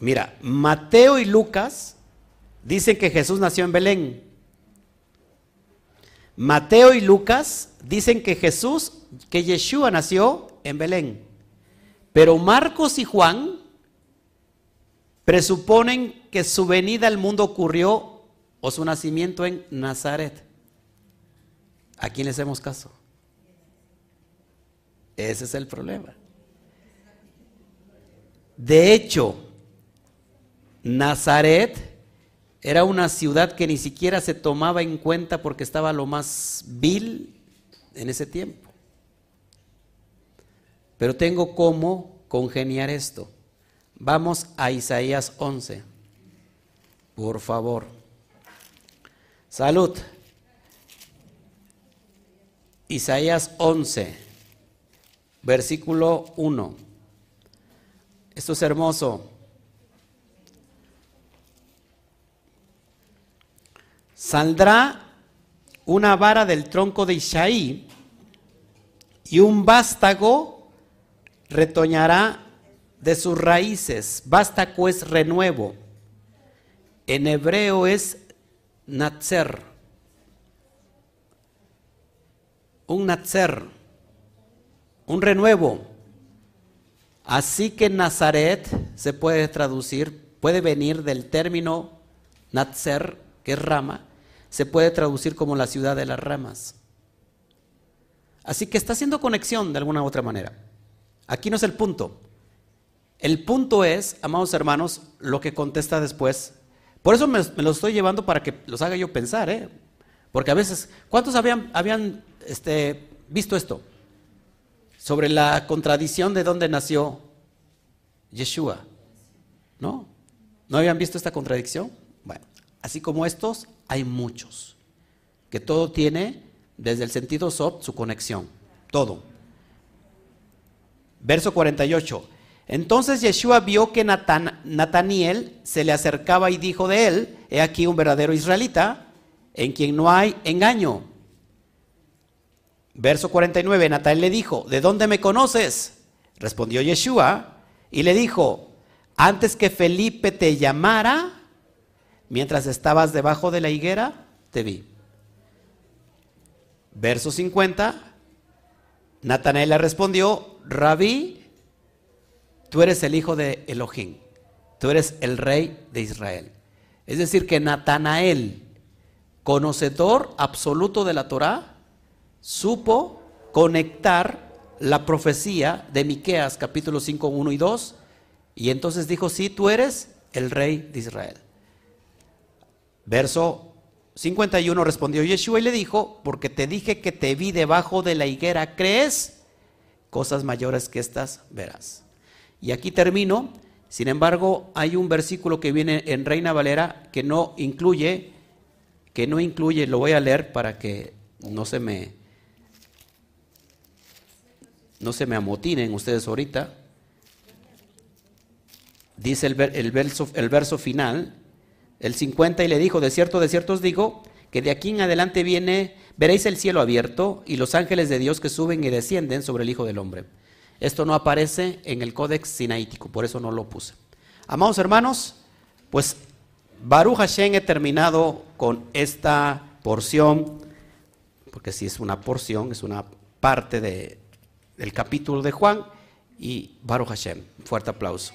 Mira, Mateo y Lucas dicen que Jesús nació en Belén. Mateo y Lucas dicen que Jesús, que Yeshua nació en Belén. Pero Marcos y Juan presuponen que su venida al mundo ocurrió o su nacimiento en Nazaret. ¿A quién le hacemos caso? Ese es el problema. De hecho, Nazaret era una ciudad que ni siquiera se tomaba en cuenta porque estaba lo más vil en ese tiempo. Pero tengo cómo congeniar esto. Vamos a Isaías 11. Por favor. Salud. Isaías 11 versículo 1. Esto es hermoso. Saldrá una vara del tronco de Isaí y un vástago retoñará de sus raíces. Vástago es renuevo. En hebreo es natzer. Un natzer un renuevo. Así que Nazaret se puede traducir, puede venir del término Natzer, que es rama, se puede traducir como la ciudad de las ramas. Así que está haciendo conexión de alguna u otra manera. Aquí no es el punto. El punto es, amados hermanos, lo que contesta después. Por eso me, lo estoy llevando para que los haga yo pensar, ¿eh? Porque a veces, ¿cuántos habían, habían este, visto esto? sobre la contradicción de dónde nació Yeshua. ¿No? ¿No habían visto esta contradicción? Bueno, así como estos, hay muchos. Que todo tiene, desde el sentido soft, su conexión. Todo. Verso 48. Entonces Yeshua vio que Nataniel se le acercaba y dijo de él, he aquí un verdadero israelita, en quien no hay engaño. Verso 49, Natal le dijo, ¿de dónde me conoces? Respondió Yeshua y le dijo, antes que Felipe te llamara, mientras estabas debajo de la higuera, te vi. Verso 50, Natanael le respondió, Rabí, tú eres el hijo de Elohim, tú eres el rey de Israel. Es decir, que Natanael, conocedor absoluto de la Torá, supo conectar la profecía de Miqueas capítulo 5, 1 y 2, y entonces dijo, sí, tú eres el rey de Israel. Verso 51 respondió Yeshua y le dijo, porque te dije que te vi debajo de la higuera, ¿crees? Cosas mayores que estas verás. Y aquí termino. Sin embargo, hay un versículo que viene en Reina Valera que no incluye, que no incluye, lo voy a leer para que no se me, no se me amotinen ustedes ahorita. Dice el, el, verso, el verso final, el 50, y le dijo, de cierto, de cierto os digo, que de aquí en adelante viene, veréis el cielo abierto y los ángeles de Dios que suben y descienden sobre el Hijo del Hombre. Esto no aparece en el Códex Sinaítico, por eso no lo puse. Amados hermanos, pues Baruch Hashem he terminado con esta porción, porque si es una porción, es una parte de, del capítulo de Juan, y Baruch Hashem. Fuerte aplauso.